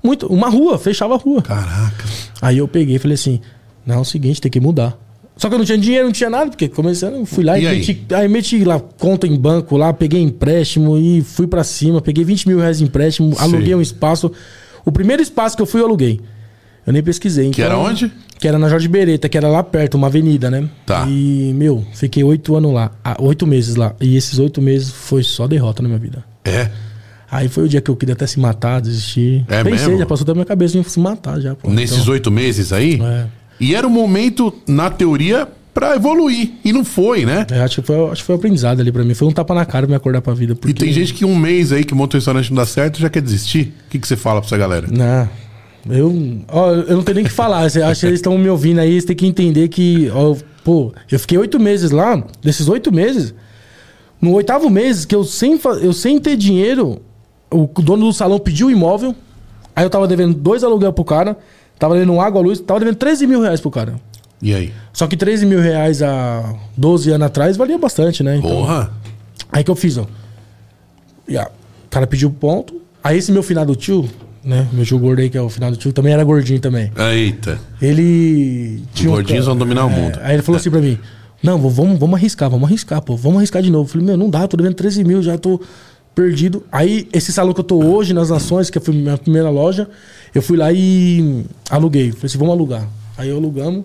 Muito, uma rua, fechava a rua. Caraca. Aí eu peguei e falei assim: não, é o seguinte, tem que mudar. Só que eu não tinha dinheiro, não tinha nada, porque começando, fui lá e, e meti, aí? aí? meti lá conta em banco lá, peguei empréstimo e fui para cima, peguei 20 mil reais de empréstimo, Sim. aluguei um espaço. O primeiro espaço que eu fui, eu aluguei. Eu nem pesquisei. Então, que era então, onde? Que era na Jorge Bereta, que era lá perto, uma avenida, né? Tá. E, meu, fiquei oito anos lá, ah, oito meses lá. E esses oito meses foi só derrota na minha vida. É? Aí foi o dia que eu queria até se matar, desistir. É Pensei, mesmo? já passou da minha cabeça em se matar já. Pô. Nesses então, oito meses aí? É. E era o momento, na teoria, para evoluir. E não foi, né? É, acho, que foi, acho que foi aprendizado ali para mim. Foi um tapa na cara me acordar pra vida. Porque... E tem gente que um mês aí que monta um restaurante não dá certo já quer desistir. O que, que você fala pra essa galera? Não. Eu, ó, eu não tenho nem o que falar. acho que eles estão me ouvindo aí, eles têm que entender que, ó, pô, eu fiquei oito meses lá. Desses oito meses, no oitavo mês, que eu sem, eu sem ter dinheiro, o dono do salão pediu o imóvel. Aí eu tava devendo dois aluguel pro cara. Tava devendo água, luz. Tava devendo 13 mil reais pro cara. E aí? Só que 13 mil reais há 12 anos atrás valia bastante, né? Então, Porra! Aí que eu fiz, ó. E, ah, o cara pediu ponto. Aí esse meu finado tio, né? Meu tio gordo aí, que é o finado tio, também era gordinho também. Eita. Ele tinha Os um gordinhos ca- vão dominar o mundo. Aí ele falou assim pra mim: Não, vamos, vamos arriscar, vamos arriscar, pô, vamos arriscar de novo. Eu falei, meu, não dá, tô devendo 13 mil, já tô perdido. Aí, esse salão que eu tô hoje, nas Nações, que foi minha primeira loja, eu fui lá e aluguei. Falei assim, vamos alugar. Aí eu alugamos.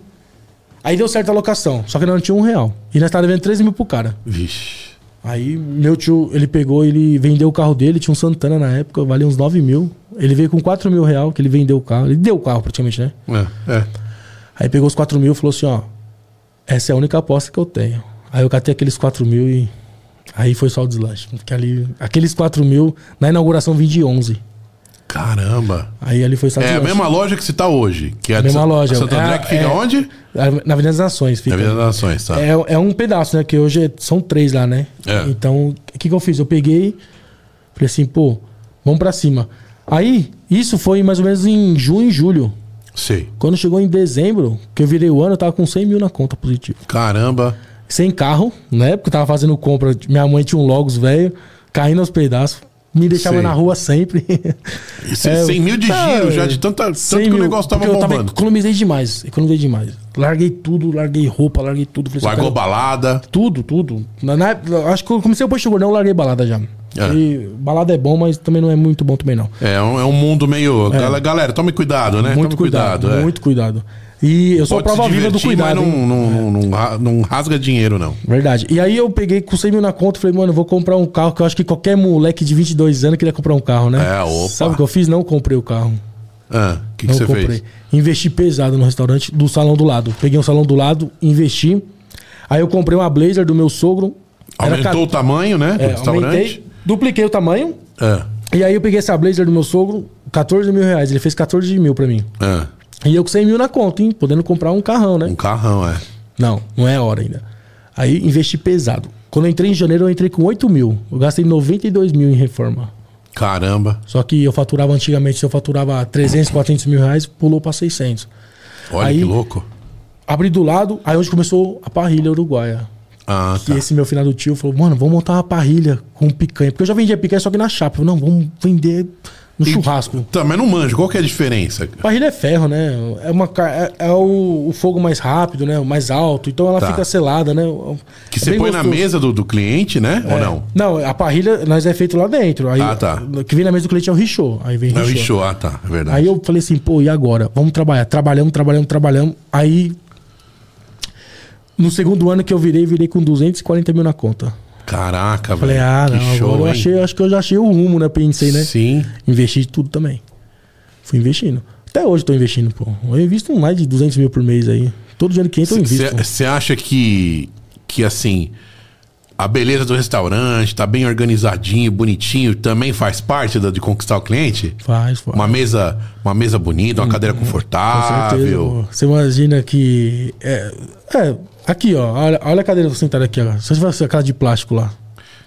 Aí deu certo a locação, só que nós não tinha um real. E nós tava devendo 13 mil pro cara. Vixe. Aí meu tio, ele pegou, ele vendeu o carro dele, tinha um Santana na época, valia uns 9 mil. Ele veio com 4 mil real, que ele vendeu o carro. Ele deu o carro praticamente, né? É, é. Aí pegou os 4 mil e falou assim, ó. Essa é a única aposta que eu tenho. Aí eu catei aqueles 4 mil e. Aí foi só o deslanche. Porque ali. Aqueles 4 mil, na inauguração vim de 11. Caramba. Aí ali foi só É a mesma loja que você tá hoje. Que é A mesma loja. Santo André É, que fica é. onde? Na Avenida das Nações, fica. Na Avenida das Nações, tá? É, é um pedaço, né? Que hoje é- são três lá, né? É. Então, o que, que eu fiz? Eu peguei, falei assim, pô, vamos pra cima. Aí, isso foi mais ou menos em junho e julho. Sei. Quando chegou em dezembro, que eu virei o ano, eu tava com 100 mil na conta positiva. Caramba. Sem carro, né? Porque eu tava fazendo compra. Minha mãe tinha um Logos velho, caindo aos pedaços. Me deixava Sei. na rua sempre. Cem- (laughs) É, 100 mil de giro já, de tanta, tanto 100 que o mil, negócio tava porque eu tava, bombando. economizei demais, economizei demais. Larguei tudo, larguei roupa, larguei tudo. Falei assim, Largou cara, balada. Tudo, tudo. Na, na- acho que eu comecei o posto gordão, eu larguei balada já. É. E balada é bom, mas também não é muito bom também não. É um, é um mundo meio. Galera, Galera, tome cuidado, né? É. muito tome cuidado, é. muito cuidado. E eu sou a Pode prova viva do cuidado. Mas não, não, não, não ra- não rasga dinheiro, não. Verdade. E aí eu peguei com 100 mil na conta e falei, mano, eu vou comprar um carro que eu acho que qualquer moleque de 22 anos queria comprar um carro, né? É, opa. Sabe o que eu fiz? Não comprei o carro. Ah, o que, que não você comprei. fez? Investi pesado no restaurante do salão do lado. Peguei um salão do lado, investi. Aí eu comprei uma blazer do meu sogro. Aumentou o tamanho, né? Do É, restaurante. aumentei, dupliquei o tamanho. É, E aí eu peguei essa blazer do meu sogro, 14 mil reais. Ele fez 14 mil pra mim. é. E eu com 100 mil na conta, hein? Podendo comprar um carrão, né? Um carrão, é. Não, não é hora ainda. Aí investi pesado. Quando eu entrei em janeiro, eu entrei com 8 mil. Eu gastei 92 mil em reforma. Caramba. Só que eu faturava antigamente, se eu faturava 300, 400 mil reais, pulou pra 600. Olha Aí- que louco. Abri do lado, aí onde começou a parrilha uruguaia. Ah, E tá. esse meu finado tio falou, mano, vamos montar uma parrilha com picanha. Porque eu já vendia picanha só que na chapa. Eu não, vamos vender no churrasco. Mas não manjo. Qual que é a diferença? Parrilha é ferro, né? É, uma, é, é o, o fogo mais rápido, né? O mais alto. Então ela Tá. fica selada, né? Que É você põe na mesa do, do cliente, né? Ou É. não? Não, a parrilha nós é feito lá dentro. Aí, Ah, tá. O que vem na mesa do cliente é o richô. Aí vem Não, richô. inchou. Ah, tá. É verdade. Aí eu falei assim, pô, e agora? Vamos trabalhar. Trabalhamos, trabalhamos, trabalhamos. Aí, no segundo ano que eu virei, virei com 240 mil na conta. Caraca, Falei, velho. ah, que não, show, eu hein? achei, acho que eu já achei o rumo, né? Pensei, né? Sim. Investi tudo também. Fui investindo. Até hoje tô investindo, pô. Eu invisto mais de 200 mil por mês aí. Todo dinheiro que entra eu invisto. Você acha que, que, assim, a beleza do restaurante tá bem organizadinho, bonitinho, também faz parte da- de conquistar o cliente? Faz, faz. Uma mesa, uma mesa bonita, uma cadeira Com certeza. confortável. pô. Você imagina que. É, é, aqui, ó. Olha, olha a cadeira sentada aqui, ó. Se fosse aquela de plástico lá.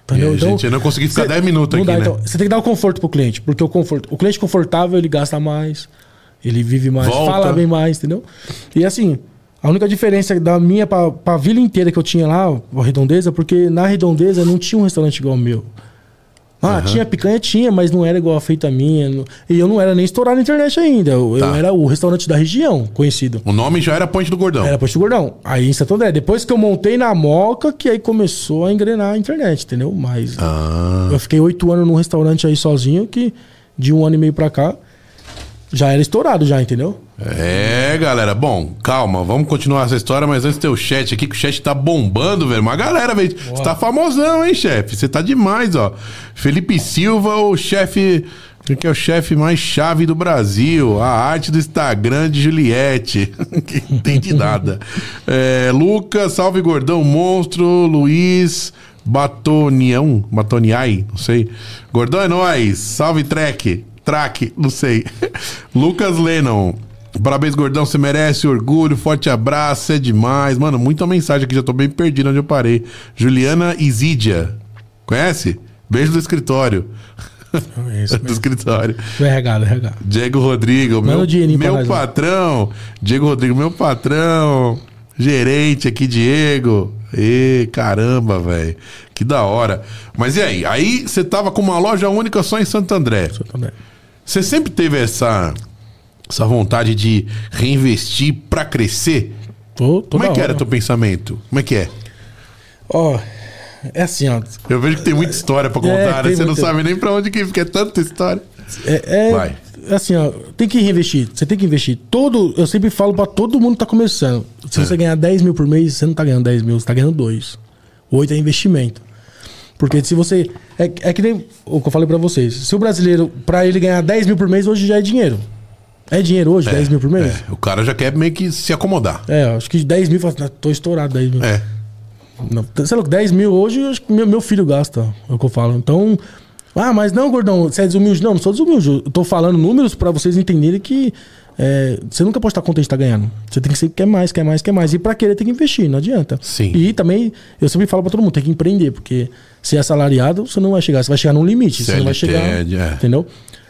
Entendeu? É, gente, eu não consegui ficar 10 minutos aqui, dá, né? então, você tem que dar o conforto pro cliente, porque o conforto, o cliente confortável, ele gasta mais, ele vive mais, Volta. fala bem mais, entendeu? E assim, a única diferença da minha pra, pra vila inteira que eu tinha lá, a Redondeza, porque na Redondeza não tinha um restaurante igual ao meu. Ah, tinha picanha, tinha, mas não era igual a feita minha. não- E eu não era nem estourado na internet ainda. Eu, eu Tá. era o restaurante da região, conhecido. O nome já era Ponte do Gordão. Era Posto Gordão. Aí em Santo André. Depois que eu montei na Moca, que aí começou a engrenar a internet, entendeu? Mas Ah, eu fiquei oito anos num restaurante aí sozinho, que de um ano e meio pra cá já era estourado já, entendeu? é, galera. Bom, calma, vamos continuar essa história, mas antes tem o chat aqui, que o chat tá bombando, velho. Uma galera, velho. Você tá famosão, hein, chefe? Você tá demais, ó. Felipe Silva, o chefe. Que é o chefe mais chave do Brasil. A arte do Instagram de Juliette. (laughs) que entende nada. É, Lucas, salve gordão, monstro. Luiz, Batonião. Batoniai, não sei. Gordão é nóis. Salve, Trek. Track, não sei. (laughs) Lucas Lennon. Parabéns, gordão. Você merece orgulho. Forte abraço. É demais. Mano, muita mensagem aqui. Já tô bem perdido onde eu parei. Juliana Isidia. Conhece? Beijo do escritório. Isso, (laughs) do escritório. Do RH, do RH. Diego Rodrigo, meu, meu patrão. Diego Rodrigo, meu patrão. Gerente aqui, Diego. Ê, caramba, velho. Que da hora. Mas e aí? Aí você tava com uma loja única só em Santo André. Também. Você sempre teve essa, essa vontade de reinvestir pra crescer? Tô, Como é que era hora. teu pensamento? Como é que é? Ó, é assim, ó. Eu vejo que tem muita história pra É, contar, né? tem Você não muita. sabe nem pra onde que fica. É tanta história. É, é Vai. assim, ó, tem que reinvestir. Você tem que investir. Todo, eu sempre falo pra todo mundo que tá começando. Se É. você ganhar 10 mil por mês, você não tá ganhando 10 mil, você tá ganhando 2. 8 é investimento. Porque se você. É, é que nem o que eu falei pra vocês. Se o brasileiro, pra ele ganhar 10 mil por mês, hoje já é dinheiro. É dinheiro hoje, 10 mil por mês? É, o cara já quer meio que se acomodar. É, acho que 10 mil, "Ah, tô estourado 10 mil. É. Não, sei lá, 10 mil hoje, acho que meu, meu filho gasta, é o que eu falo. Então, ah, mas não, gordão, você é desumilde. Não, não sou desumilde. Eu tô falando números pra vocês entenderem que é, você nunca pode estar contente de estar ganhando. Você tem que ser quer mais, quer mais, quer mais. E pra querer tem que investir, não adianta. Sim. E também, eu sempre falo pra todo mundo, tem que empreender, porque se é assalariado, você não vai chegar. Você vai chegar num limite, você não vai CLT, chegar. é. Entendeu?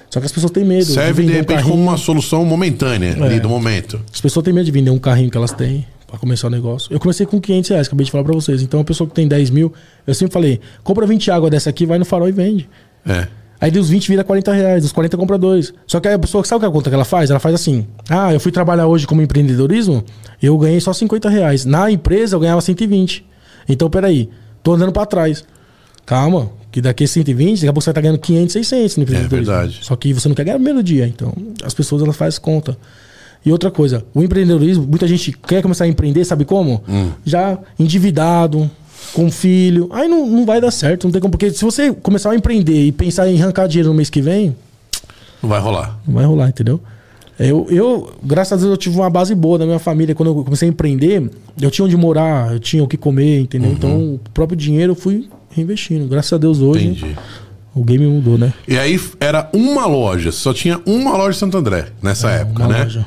Só que as pessoas têm medo. Serve de um repente carrinho. como uma solução momentânea ali É. do momento. As pessoas têm medo de vender um carrinho que elas têm pra começar o negócio. Eu comecei com 500 reais, acabei de falar pra vocês. Então, a pessoa que tem 10 mil, eu sempre falei, compra 20 água dessa aqui, vai no farol e vende. É. Aí dos 20 vira 40 reais, dos 40 compra dois. Só que a pessoa, sabe qual é a conta que ela faz? Ela faz assim, ah, eu fui trabalhar hoje como empreendedorismo, eu ganhei só 50 reais. Na empresa eu ganhava 120. Então, peraí, tô andando pra trás. Calma, que daqui a 120, daqui a pouco você vai estar ganhando 500, 600 no empreendedorismo. É verdade. Só que você não quer ganhar no primeiro dia. Então, as pessoas elas fazem conta. E outra coisa, o empreendedorismo, muita gente quer começar a empreender, sabe como? Hum. Já endividado, com filho. Aí não, não vai dar certo, não tem como. Porque se você começar a empreender e pensar em arrancar dinheiro no mês que vem, Não vai rolar. não vai rolar, entendeu? Eu, eu, graças a Deus, eu tive uma base boa da minha família. Quando eu comecei a empreender, eu tinha onde morar, eu tinha o que comer, entendeu? Uhum. Então, o próprio dinheiro eu fui reinvestindo. Graças a Deus, hoje, Entendi. o game mudou, né? E aí era uma loja, só tinha uma loja em Santo André nessa época, É, Uma né? loja.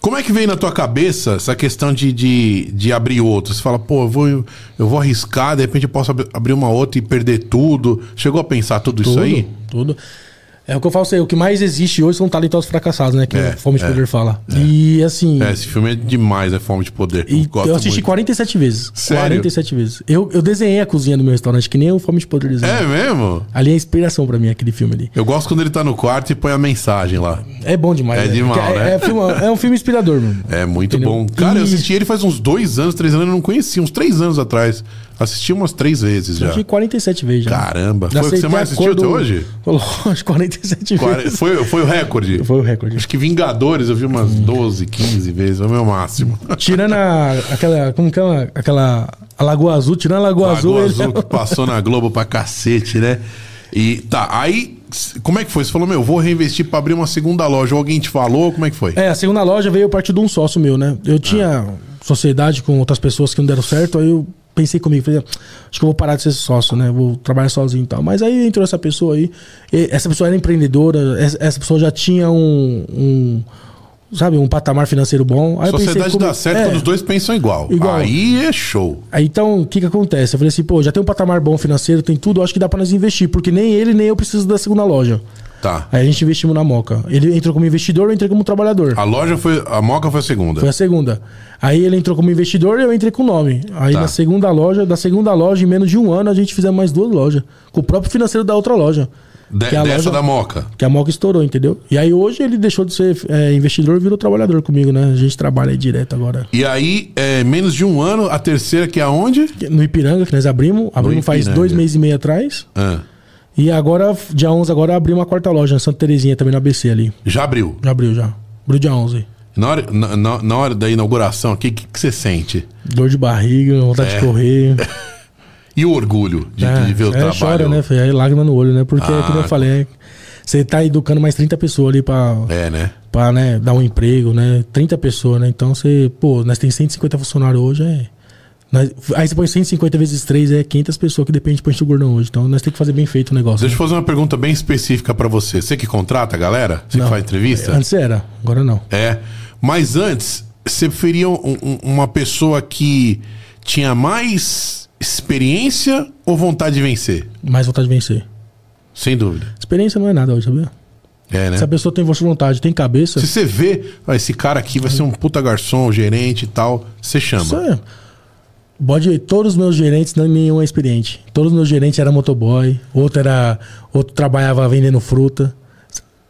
Como é que veio na tua cabeça essa questão de, de, de abrir outra? Você fala, pô, eu vou, eu vou arriscar, de repente eu posso ab- abrir uma outra e perder tudo. Chegou a pensar tudo, isso Tudo, aí? Tudo. É o que eu falo, você, o que mais existe hoje são talentosos fracassados, né? Que É, Fome de é, Poder fala. E assim. É, esse filme é demais, é Fome de Poder. E Gosto eu assisti muito. 47 vezes. Sério? 47 vezes. Eu, eu desenhei a cozinha do meu restaurante, que nem o Fome de Poder desenha. É mesmo? Ali é inspiração pra mim, aquele filme ali. Eu gosto quando ele tá no quarto e põe a mensagem lá. É bom demais. É né? demais, Porque né? É, é filme- (laughs) é um filme inspirador, mano. É muito Entendeu? bom. Cara, eu E- assisti ele faz uns dois anos, três anos, eu não conhecia, uns três anos atrás. Assisti umas três vezes já. assisti 47 vezes já. Caramba. Já Foi o que você mais assistiu até hoje? Lógico, 47 Quare- vezes. Foi, foi o recorde. Foi o recorde. Acho que Vingadores eu vi umas 12, 15 vezes, é o meu máximo. Tirando a, aquela. Como que é? Aquela. A Lagoa Azul, tirando a Lagoa, Azul. Lagoa Azul que passou na Globo pra cacete, né? E tá, aí, como é que foi? Você falou, meu, vou reinvestir pra abrir uma segunda loja. Ou alguém te falou? Como é que foi? É, a segunda loja veio a partir de um sócio meu, né? Eu tinha sociedade com outras pessoas que não deram certo, aí eu pensei comigo, falei, "Ah, acho que eu vou parar de ser sócio, né? Vou trabalhar sozinho e tal. Mas aí entrou essa pessoa aí, essa pessoa era empreendedora, essa pessoa já tinha um, um, sabe, um patamar financeiro bom. Aí pensei Sociedade comigo- dá certo é. quando os dois pensam igual. Igual. Aí é show. Aí então, o que que acontece? Eu falei assim, pô, já tem um patamar bom financeiro, tem tudo, acho que dá pra nós investir, porque nem ele nem eu preciso da segunda loja. Tá. Aí a gente investimos na Moca. Ele entrou como investidor, eu entrei como trabalhador. A loja foi. A Moca foi a segunda. Foi a segunda. Aí ele entrou como investidor e eu entrei com o nome. Aí Tá. na segunda loja, da segunda loja, em menos de um ano, a gente fizemos mais duas lojas. Com o próprio financeiro da outra loja. De- que é a dessa loja- da Moca. Que a Moca estourou, entendeu? E aí hoje ele deixou de ser é, investidor e virou trabalhador comigo, né? A gente trabalha aí direto agora. E aí, é, menos de um ano, a terceira que é aonde? No Ipiranga, que nós abrimos. Abrimos faz dois meses e meio atrás. Ah, E agora, dia 11, agora abrimos uma quarta loja, em Santa Terezinha, também na ABC ali. já abriu. Já abriu, já. Abriu dia 11. Na hora, na, na- na hora da inauguração aqui, o que, que você sente? Dor de barriga, vontade É. de correr. (laughs) E o orgulho de, É, de ver o é, trabalho? chora, né? filho? Aí lágrima no olho, né? Porque, Ah, como eu falei, é, você tá educando mais 30 pessoas ali pra, É, né? pra né, dar um emprego, né? 30 pessoas, né? Então você, pô, nós tem 150 funcionários hoje, é. Nós- aí você põe 150 vezes 3, é 500 pessoas que depende de o gordão hoje. Então nós tem que fazer bem feito o negócio. Deixa eu né? fazer uma pergunta bem específica pra você. Você que contrata a galera? Você que Não. faz entrevista? Antes era, agora não. É. Mas antes, você preferia um- um- uma pessoa que tinha mais experiência ou vontade de vencer? Mais vontade de vencer. Sem dúvida. Experiência não é nada hoje, sabia? É, né? Se a pessoa tem vontade, tem cabeça. Se você vê, ah, esse cara aqui vai ser um puta garçom, gerente e tal, você chama. Isso é. Pode, todos os meus gerentes, não nenhum é experiente. Todos os meus gerentes eram motoboy, outro era. Outro trabalhava vendendo fruta.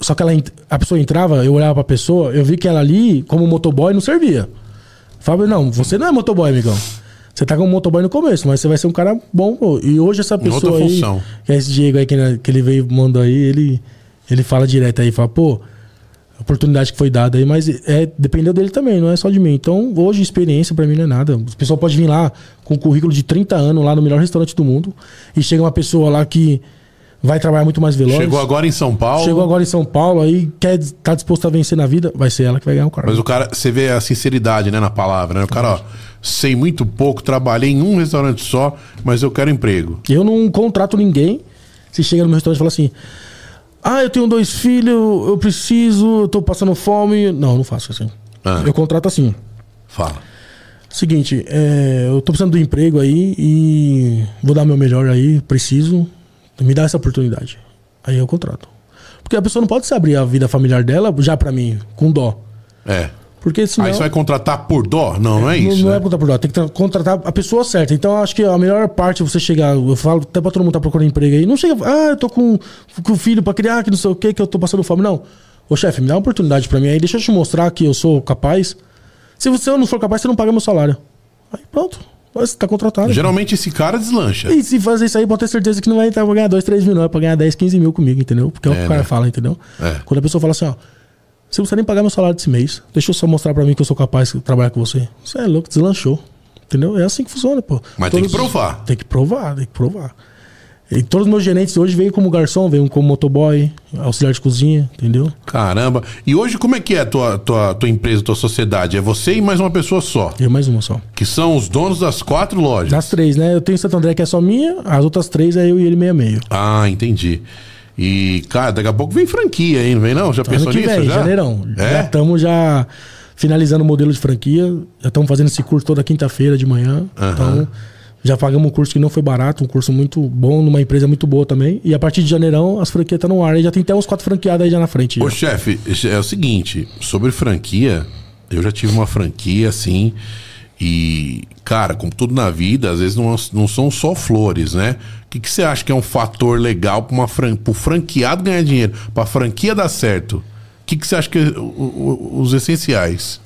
Só que ela, a pessoa entrava, eu olhava pra pessoa, eu vi que ela ali, como motoboy, não servia. Fábio, não, você não é motoboy, amigão. Você tá como motoboy no começo, mas você vai ser um cara bom, pô. E hoje essa pessoa aí, que é esse Diego aí que, ele- que ele veio mandou aí, ele, ele fala direto aí, fala, pô, a oportunidade que foi dada aí, mas é, dependeu dele também, não é só de mim. Então, hoje, experiência pra mim não é nada. O pessoal pode vir lá com um currículo de 30 anos, lá no melhor restaurante do mundo, e chega uma pessoa lá que vai trabalhar muito mais veloz. Chegou agora em São Paulo. Chegou agora em São Paulo, aí quer, tá disposto a vencer na vida, vai ser ela que vai ganhar o cargo. Mas o cara, você vê a sinceridade, né, na palavra, né? O cara, ó, sei muito pouco, trabalhei em um restaurante só, mas eu quero emprego. Eu não contrato ninguém. Se chega no meu restaurante e fala assim: Ah, eu tenho dois filhos, eu preciso, eu tô passando fome. Não, não faço assim. Ah. Eu contrato assim. Fala. Seguinte, é, eu tô precisando do emprego aí e vou dar meu melhor aí, preciso. Me dá essa oportunidade. Aí eu contrato. Porque a pessoa não pode se abrir a vida familiar dela já pra mim, com dó. É. Porque senão. Aí você vai contratar por dó? Não, não é isso. não né? é contratar por dó, tem que tra- contratar a pessoa certa. Então eu acho que a melhor parte é você chegar, eu falo até pra todo mundo que tá procurando emprego aí, não chega, ah, eu tô com, com filho pra criar, que não sei o que, que eu tô passando fome. Não. Ô chefe, me dá uma oportunidade pra mim aí, deixa eu te mostrar que eu sou capaz. Se você não for capaz, você não paga meu salário. Aí pronto, você tá contratado. Geralmente esse cara deslancha. E se fazer isso aí, pode ter certeza que não vai entrar pra ganhar 2, 3 mil, não. É pra ganhar 10, 15 mil comigo, entendeu? Porque é o que É, o cara né? fala, entendeu? É. Quando a pessoa fala assim, ó. Você não precisa nem pagar meu salário desse mês. Deixa eu só mostrar pra mim que eu sou capaz de trabalhar com você. Você é louco, deslanchou. Entendeu? É assim que funciona, pô. Mas tem que Todos- provar. Tem que provar, tem que provar. E todos os meus gerentes hoje veio como garçom, veio como motoboy, auxiliar de cozinha, entendeu? Caramba. E hoje como é que é a tua, tua, tua empresa, tua sociedade? É você e mais uma pessoa só. E mais uma só. Que são os donos das quatro lojas. Das três, né? Eu tenho Santo André que é só minha, as outras três é eu e ele meio a meio. Ah, entendi. E, cara, daqui a pouco vem franquia aí, não vem não? Já Ano pensou que nisso? vem, já? janeirão. Já É? estamos já finalizando o modelo de franquia. Já estamos fazendo esse curso toda quinta-feira de manhã. Então, já pagamos um curso que não foi barato, um curso muito bom, numa empresa muito boa também. E a partir de janeirão, as franquias estão no ar. Aí já tem até uns quatro franqueadas aí já na frente. Ô, já. chefe, é o seguinte, sobre franquia, eu já tive uma franquia assim, e, cara, como tudo na vida, às vezes não, não são só flores, né? O que, que você acha que é um fator legal para fran, pro franqueado ganhar dinheiro, pra franquia dar certo? O que, que você acha que é o- o- os essenciais?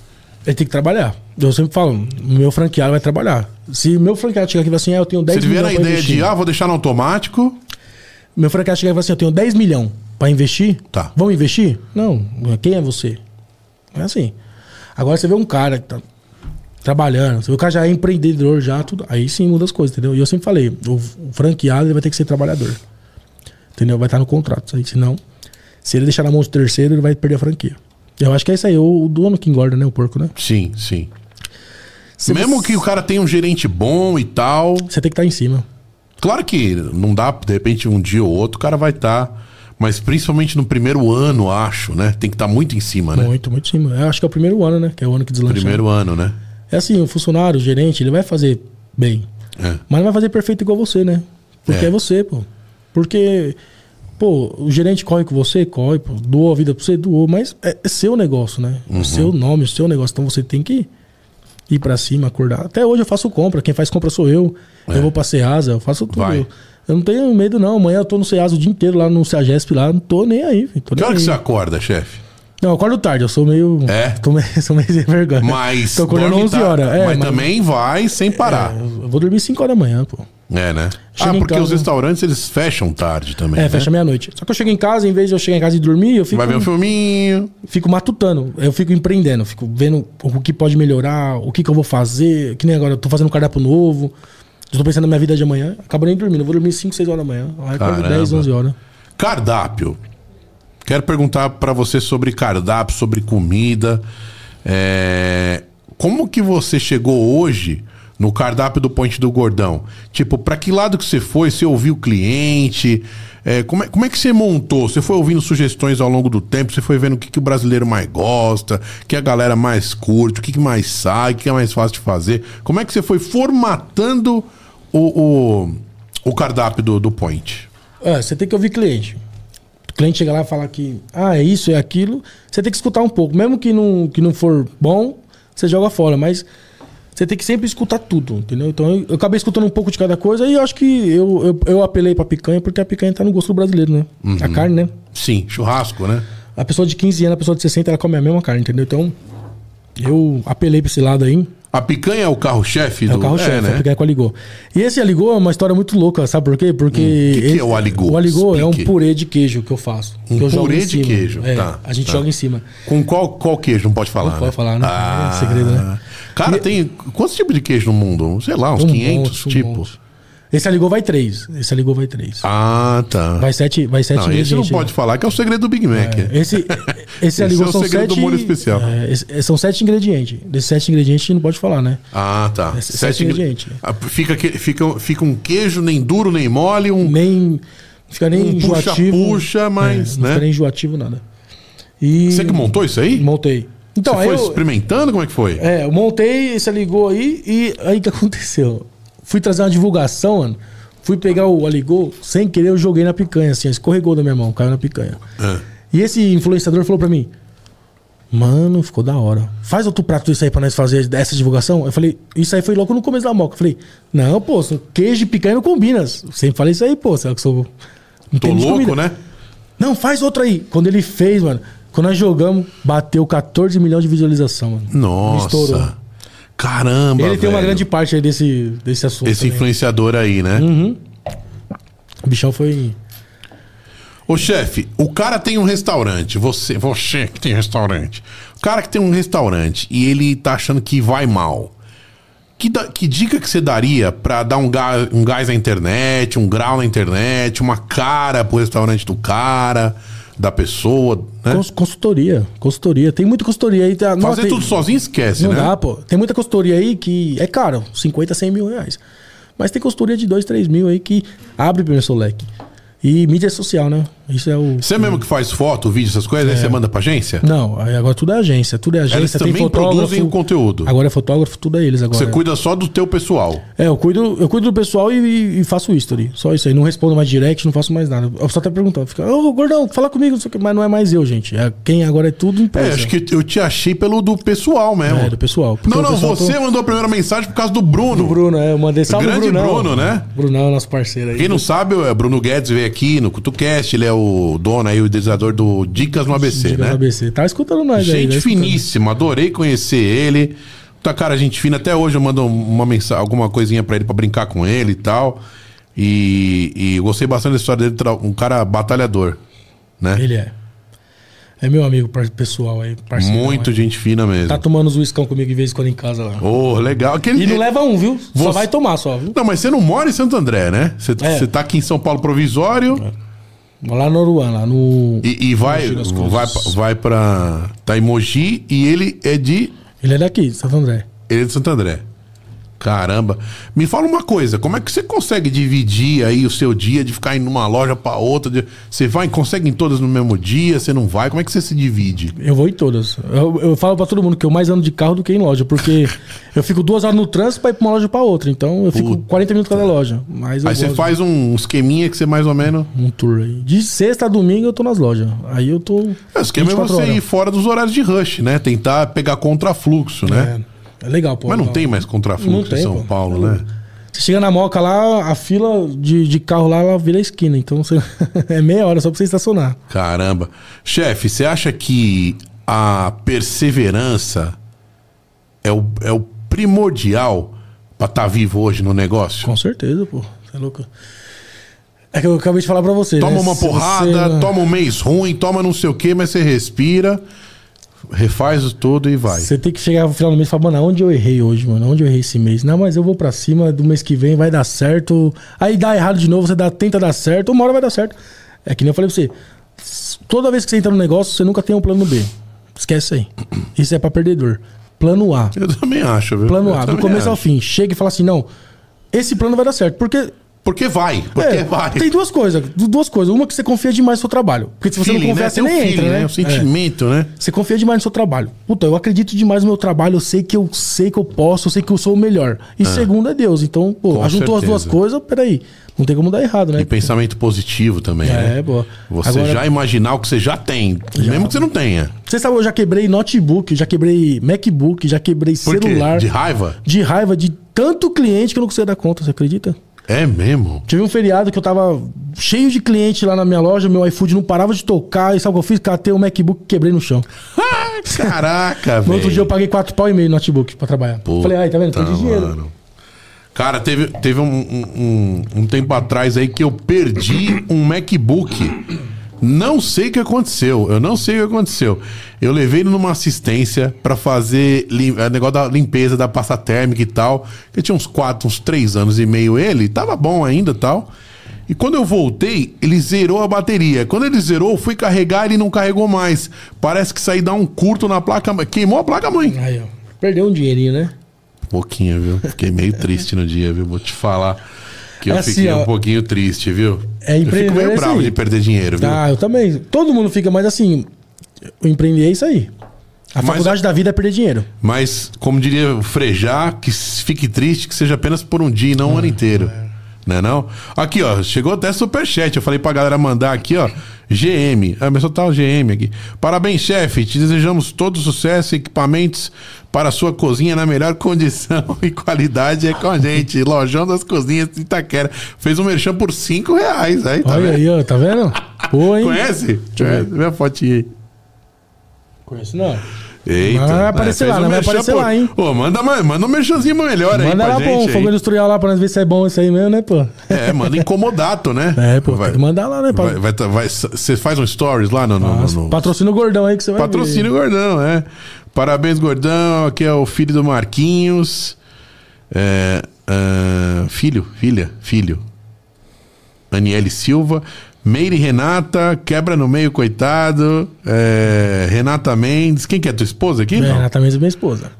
Ele tem que trabalhar. Eu sempre falo, o meu franqueado vai trabalhar. Se o meu franqueado chegar aqui e falar assim, ah, eu tenho 10 Se ele vier milhões na pra ideia investir. de, ah, vou deixar no automático, Meu franqueado chegar e falar assim, eu tenho 10 milhões pra investir. Tá. Vamos investir? Não. Quem é você? Não é assim. Agora você vê um cara que tá trabalhando, você o cara já é empreendedor, já, tudo. Aí sim muda as coisas, entendeu? E eu sempre falei, o, franqueado ele vai ter que ser trabalhador. Entendeu? Vai estar no contrato. Aí, senão, se ele deixar na mão de terceiro, ele vai perder a franquia. Eu acho que é isso aí, o, o dono que engorda, né? O porco, né? sim, sim. Se Mesmo você- que o cara tenha um gerente bom e tal, Você tem que estar em cima. Claro que não dá, de repente, um dia ou outro, o cara vai estar. mas principalmente no primeiro ano, acho, né? Tem que estar muito em cima, né? Muito, muito em cima. Eu acho que é o primeiro ano, né? Que é o ano que deslancha. Primeiro ano, né? É assim, o funcionário, o gerente, ele vai fazer bem. É. Mas não vai fazer perfeito igual você, né? Porque É. é, você, pô. Porque, pô, o gerente corre com você, corre, pô. Doou a vida pra você, doou. Mas é, é seu negócio, né? Uhum. O seu nome, o seu negócio. Então você tem que ir pra cima, acordar. Até hoje eu faço compra. Quem faz compra sou eu. É. Eu vou pra Ceasa, eu faço tudo. Vai. Eu não tenho medo, não. Amanhã eu tô no Ceasa o dia inteiro lá no Ceagesp lá. Não tô nem aí. Tô Que nem hora que você acorda, chefe? Não, eu acordo tarde, eu sou meio. É? (laughs) Tô meio, (laughs) sou meio sem vergonha. Mas. Tô acordando dorme 11 tarde, horas. É, mas, também vai sem parar. É, eu vou dormir 5 horas da manhã, pô. É, né? Chega ah, porque casa- os restaurantes eles fecham tarde também. É, né? fecha meia-noite. Só que eu chego em casa, em vez de eu chegar em casa e dormir, eu fico, Vai ver um filminho. fico matutando. Eu fico empreendendo, fico vendo o que pode melhorar, o que, que eu vou fazer. Que nem agora, eu tô fazendo um cardápio novo. Eu tô pensando na minha vida de amanhã. Acabo nem dormindo. Eu vou dormir 5, 6 horas da manhã. Aí acordo Caramba. 10, 11 horas. Cardápio. Quero perguntar pra você sobre cardápio, sobre comida. É, Como que você chegou hoje no cardápio do Ponte do Gordão? Tipo, pra que lado que você foi? Você ouviu o cliente? É, como, é, como é que você montou? Você foi ouvindo sugestões ao longo do tempo? Você foi vendo o que, que o brasileiro mais gosta? O que a galera mais curte? O que, que mais sai? O que é mais fácil de fazer? Como é que você foi formatando o, o, o cardápio do, do Point? É, você tem que ouvir cliente. Cliente chega lá e fala que, ah, é isso, é aquilo. Você tem que escutar um pouco. Mesmo que não, que não for bom, você joga fora. Mas você tem que sempre escutar tudo, entendeu? Então eu, eu acabei escutando um pouco de cada coisa e eu acho que eu, eu, eu apelei pra picanha porque a picanha tá no gosto do brasileiro, né? Uhum. A carne, né? Sim, churrasco, né? A pessoa de 15 anos, a pessoa de 60, ela come a mesma carne, entendeu? Então eu apelei pra esse lado aí. A picanha é o carro-chefe É o carro-chefe, É, a né? picanha com aligô. E esse aligô é uma história muito louca, sabe por quê? Porque. Hum, que que ele- é o aligô? O aligô é um purê de queijo que eu faço. Um que eu purê de cima. queijo, É, tá, A gente tá. joga em cima. Com qual, qual queijo? Não pode falar, Não né? pode falar, né? É segredo, né? Cara, E- tem quantos tipos de queijo no mundo? Sei lá, uns Um 500 monte, um tipos. monte. Esse aligô vai três. Esse aligô vai três. Ah, tá. Vai sete, vai sete não, esse não pode falar que é o segredo do Big Mac. É, Esse, (laughs) esse aligô é o são segredo do sete. molho especial. é, esse- são sete ingredientes. Desses sete ingredientes a gente não pode falar, né? Ah, tá. Esse- sete ingre- ingredientes. Ah, Fica, fica, fica um queijo nem duro nem mole, um, Nem. Não fica nem um enjoativo. puxa-puxa, mas, É, não né? fica nem enjoativo, nada. E Você que montou isso aí? Montei. Então, Você foi eu, experimentando? Como é que foi? é, eu montei, você ligou aí e aí o que (laughs) aconteceu? Fui trazer uma divulgação, mano. Fui pegar o aligô, sem querer eu joguei na picanha, assim, escorregou da minha mão, caiu na picanha. Ah. E esse influenciador falou pra mim: Mano, ficou da hora. Faz outro prato disso aí pra nós fazer essa divulgação. Eu falei, isso aí foi logo no começo da moca. Eu falei, não, pô, queijo e picanha não combina. Sempre falei isso aí, pô. Será que eu sou. Não Tô louco, comida. né? Não, faz outro aí. Quando ele fez, mano, quando nós jogamos, bateu 14 milhões de visualização, mano. Nossa. Estourou. Caramba, Ele tem uma velho. grande parte aí desse, desse assunto. Esse também. influenciador aí, né? O bichão foi. Ô chefe, o cara tem um restaurante, você, você que tem restaurante. O cara que tem um restaurante e ele tá achando que vai mal. Que, da- que dica que você daria pra dar um gás, um gás na internet, um grau na internet, uma cara pro restaurante do cara, da pessoa, né? Cons- Consultoria. Consultoria. Tem muita consultoria aí. Tá, não, Fazer tem- tudo sozinho esquece, Não né? dá, pô. Tem muita consultoria aí que é caro, 50, 100 mil reais. Mas tem consultoria de 2, 3 mil aí que abre primeiro seu leque. E mídia social, né? Isso é o. Você mesmo que faz foto, vídeo, essas coisas, aí você manda pra agência? Não, agora tudo é agência. Tudo é agência. Eles tem também fotógrafo. produzem o conteúdo. Agora é fotógrafo, tudo é eles agora. Você cuida só do teu pessoal. É, eu cuido, eu cuido do pessoal e, e faço history. Só isso aí. Não respondo mais direct, não faço mais nada. O pessoal tá perguntando. Fica, ô, gordão, fala comigo, não sei o que. Mas não é mais eu, gente. É, quem agora é tudo empresa. É, acho que eu te achei pelo do pessoal mesmo. É, do pessoal. Não, o não, pessoal você tô- mandou a primeira mensagem por causa do Bruno. Do Bruno, é. Eu mandei salve Grande Brunão. Bruno, né? Brunão é nosso parceiro aí. Quem não sabe, o Bruno Guedes veio aqui no CutuCast, ele é o dono aí, o idealizador do Dicas no ABC, Diga né? no ABC. Tá escutando nós aí. Gente tá escutando. finíssima, adorei conhecer ele. Tá cara, gente fina. Até hoje eu mando uma mensagem, alguma coisinha pra ele pra brincar com ele e tal. E, e gostei bastante da história dele, um cara batalhador, né? Ele é. É meu amigo pessoal aí, parceiro. Muito aí. gente fina mesmo. Tá tomando os uiscão comigo de vez em quando em casa lá. Oh, legal. Aquele, E não leva um, viu? Só Você- vai tomar só, viu? Não, mas você não mora em Santo André, né? Você É. você tá aqui em São Paulo provisório Lá no Uruan, lá no. e, e vai, vai, pra- vai pra. Tá em Mogi e ele é de. Ele é daqui, de Santo André. Ele é de Santo André. Caramba. Me fala uma coisa, como é que você consegue dividir aí o seu dia de ficar indo numa loja pra outra? de- Você vai, consegue em todas no mesmo dia? Você não vai? Como é que você se divide? Eu vou em todas. Eu, eu falo pra todo mundo que eu mais ando de carro do que em loja, porque (laughs) eu fico duas horas no trânsito pra ir pra uma loja pra outra. Então eu fico Puta. 40 minutos cada loja. Mas Aí você gosto faz um esqueminha que você mais ou menos. um tour aí. De sexta a domingo eu tô nas lojas. Aí eu tô. É, o esquema é 24 você horas. ir fora dos horários de rush, né? Tentar pegar contrafluxo, né? É, é legal, pô. Mas não legal. tem mais contrafluxo em São pô. Paulo, né? Você chega na moca lá, a fila de, de carro lá, ela vira a esquina. Então você... (laughs) é meia hora só pra você estacionar. Caramba. Chefe, você acha que a perseverança é o, é o primordial pra estar vivo hoje no negócio? Com certeza, pô. Você é louco. É que eu acabei de falar pra você. Toma né? uma porrada, você- toma um mês ruim, toma não sei o que, mas você respira, refaz tudo e vai. Você tem que chegar no final do mês e falar, mano, onde eu errei hoje, mano? Onde eu errei esse mês? Não, mas eu vou pra cima do mês que vem, vai dar certo. Aí dá errado de novo, você dá, tenta dar certo, uma hora vai dar certo. É que nem eu falei pra você. Toda vez que você entra no negócio, você nunca tem um plano B. Esquece aí. Isso é pra perdedor. Plano A. Eu também acho, viu? Plano Eu A, do começo ao acho. fim. Chega e fala assim, não, esse plano vai dar certo. Porque Porque vai, porque É, vai. Tem duas coisas. du- Duas coisas. Uma que você confia demais no seu trabalho. Porque se você Feeling, não confia, né? você Tem nem feeling, entra, né? O sentimento, né? Você confia demais no seu trabalho. Puta, eu acredito demais no meu trabalho, eu sei que eu sei que eu posso, eu sei que eu sou o melhor. E segundo é Deus. Então, pô, Com ajuntou as duas coisas, peraí. Não tem como dar errado, né? E pensamento positivo também, né? É, boa. Você Agora- já imaginar o que você já tem, mesmo que você não tenha. Você sabe, eu já quebrei notebook, já quebrei MacBook, já quebrei Por quê? celular. De raiva? De raiva de tanto cliente que eu não conseguia dar conta, você acredita? É mesmo? Tive um feriado que eu tava cheio de cliente lá na minha loja, meu iFood não parava de tocar, e sabe o que eu fiz? Catei o MacBook e quebrei no chão. (laughs) Caraca, No outro dia eu velho. paguei quatro pau e meio no notebook pra trabalhar. Falei, ai, tá vendo? Perdi dinheiro. mano. Cara, teve, teve um, um, um- um tempo atrás aí que eu perdi um MacBook. Não sei o que aconteceu. Eu não sei o que aconteceu. Eu levei ele numa assistência pra fazer lim, eh, negócio da limpeza da pasta térmica e tal. Eu tinha uns quatro, uns três anos e meio ele. Tava bom ainda e tal. E quando eu voltei, ele zerou a bateria. Quando ele zerou, eu fui carregar ele não carregou mais. Parece que aí dá um curto na placa. Queimou a placa, mãe. Aí, ó. Perdeu um dinheirinho, né? Pouquinho, viu? Fiquei meio triste no dia, viu? Vou te falar que eu É assim, fiquei ó. um pouquinho triste, viu? É eu fico meio é bravo aí. de perder dinheiro, viu? Ah, eu também. Todo mundo fica, mas assim, o empreender é isso aí. A Mas faculdade da vida é perder dinheiro. Mas, como diria o Frejá, que fique triste que seja apenas por um dia e não um ano inteiro. Né não? Aqui, ó, chegou até superchat. Eu falei pra galera mandar aqui, ó. GM. Ah, mas só tá o GM aqui. Parabéns, chefe. Te desejamos todo sucesso e equipamentos para a sua cozinha na melhor condição (laughs) e qualidade é com a gente. Lojão das Cozinhas de Itaquera. Fez um merchan por 5 reais. Aí, tá Olha vendo? aí, ó, tá vendo? Pô, hein? Conhece? eu ver. Vê a fotinha aí. Conheço não. Eita. Mas vai aparecer fez lá, um né? Vai aparecer lá, hein? Ô, manda, manda um merchanzinho melhor aí Manda pra lá, gente. pô, um aí. fogo industrial lá pra nós ver se é bom isso aí mesmo, né, pô? É, manda incomodato, né? (laughs) É, pô, vai, tem que mandar lá, né? Pra... vai, vai, Você faz um stories lá no. no, Nossa, no- Patrocina o gordão aí que você vai Patrocínio Gordão, é. Parabéns, Gordão. Aqui é o filho do Marquinhos. É, ah, filho, filha, filho. Aniele Silva. Meire Renata, quebra no meio, coitado. É, Renata Mendes. Quem que é tua esposa aqui? É, Não. Renata mesmo é minha esposa.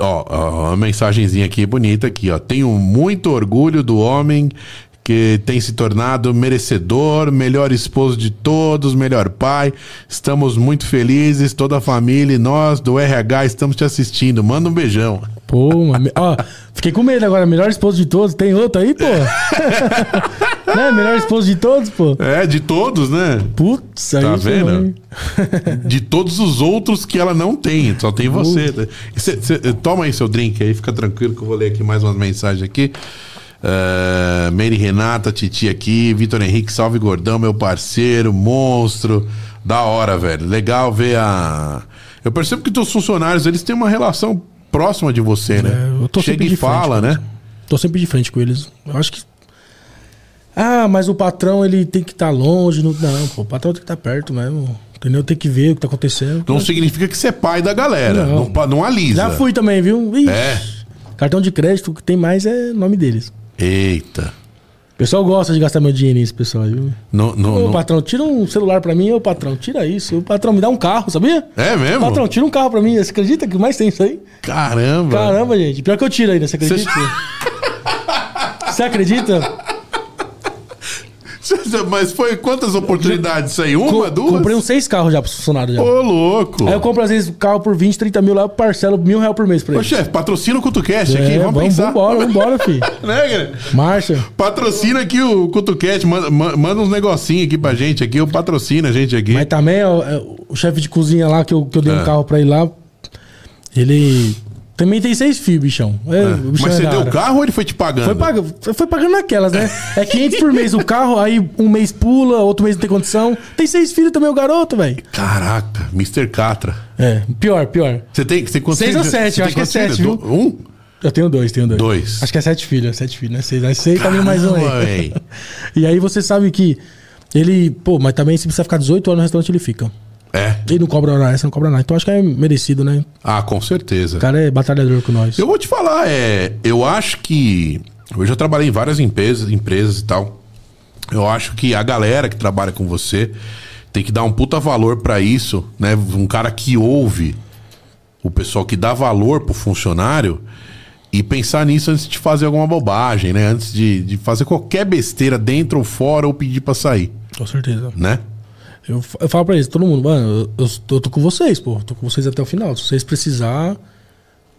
Ó, ó, uma mensagenzinha aqui bonita aqui, ó. Tenho muito orgulho do homem que tem se tornado merecedor, melhor esposo de todos, melhor pai. Estamos muito felizes, toda a família e nós do RH estamos te assistindo. Manda um beijão. Pô. Ó, fiquei com medo agora. Melhor esposo de todos. Tem outro aí, pô? (laughs) né? Melhor esposo de todos, pô? É, de todos, né? Putz, aí Tá vendo? ruim. (laughs) De todos os outros que ela não tem, só tem você. E cê- cê- toma aí seu drink aí, fica tranquilo que eu vou ler aqui mais umas mensagens aqui. Uh, Mary Renata, Titi aqui, Vitor Henrique, salve gordão, meu parceiro, monstro. Da hora, velho. Legal ver a. Eu percebo que teus funcionários, eles têm uma relação próxima de você, né? É, eu tô Chega sempre e de frente fala, com né? Tô sempre de frente com eles. Eu acho que. Ah, mas o patrão ele tem que estar longe. Não, não, pô, o patrão tem que estar perto mesmo. Entendeu? Tem que ver o que tá acontecendo. Não significa que você é pai da galera. Não, Não. não alisa. Já fui também, viu? Ixi, É. Cartão de crédito, o que tem mais é nome deles. Eita. O pessoal gosta de gastar meu dinheiro nisso, pessoal, viu? Ô, patrão, tira um celular pra mim. Ô, patrão, tira isso. O patrão, me dá um carro, sabia? É mesmo? Patrão, tira um carro pra mim. Você acredita que mais tem isso aí? Caramba. Caramba, gente. Pior que eu tiro ainda, você acredita? Você acredita? (laughs) (laughs) Mas foi quantas oportunidades isso aí? Uma, Co- duas? Comprei uns seis carros já pros funcionários já. Ô, louco. Aí eu compro às vezes carro por 20, 30 mil lá, eu parcelo mil reais por mês pra Ô, eles. chefe, patrocina o CutuCast aqui, É, vamos, vamos, pensar. vambora, vambora, (laughs) filho. Né, cara? Marcha. Patrocina aqui o CutuCast, manda, ma- manda uns negocinhos aqui pra gente aqui, eu patrocina a gente aqui. Mas também ó, é, o chefe de cozinha lá, que eu, que eu dei É. um carro pra ele lá, ele também tem seis filhos, bichão. É, É. bichão Mas é você deu o carro ou ele foi te pagando? Foi, paga, foi pagando naquelas, né? É 500 por mês o carro, aí um mês pula, outro mês não tem condição. Tem seis filhos também, o garoto, velho. Caraca, Mr. Catra. É, pior, pior. Você tem, você tem Seis ou sete, eu acho que é filhos? sete, viu? Um? Eu tenho dois, tenho dois. Dois. Acho que é sete filhos, é sete filhos, né? Seis, aí seis, tá vindo mais um Caramba, aí. (laughs) E aí você sabe que ele, pô, mas também se precisa ficar 18 anos no restaurante, ele fica. É. Ele não cobra hora extra, não cobra nada. Então acho que é merecido, né? Ah, com certeza. O cara é batalhador com nós. Eu vou te falar, é, eu acho que. Eu já trabalhei em várias empresas, empresas e tal. Eu acho que a galera que trabalha com você tem que dar um puta valor pra isso, né? Um cara que ouve o pessoal que dá valor pro funcionário E pensar nisso antes de fazer alguma bobagem, né? Antes de, de fazer qualquer besteira dentro ou fora ou pedir pra sair, Com certeza. né? Eu, eu falo pra eles, todo mundo, mano, eu, eu, tô com vocês, pô. Tô com vocês até o final. Se vocês precisar,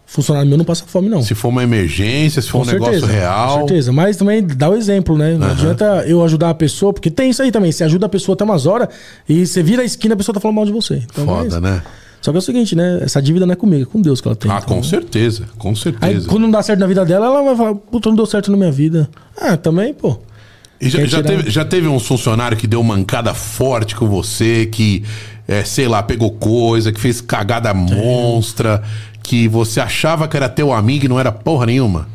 funcionário meu não passa fome, não. Se for uma emergência, se for Com um negócio real. Com certeza. Mas também dá o exemplo, né? Não adianta eu ajudar a pessoa, porque tem isso aí também. Você ajuda a pessoa até umas horas e você vira a esquina a pessoa tá falando mal de você. Então, Foda, mas- né? Só que é o seguinte, né? Essa dívida não é comigo, é com Deus que ela tem. Ah, então, com né? certeza, com Aí certeza. quando não dá certo na vida dela, ela vai falar, puta, não deu certo na minha vida. Ah, também, pô. E já, já teve, já teve um funcionário que deu mancada forte com você, que, é, sei lá, pegou coisa, que fez cagada monstra, que você achava que era teu amigo e não era porra nenhuma?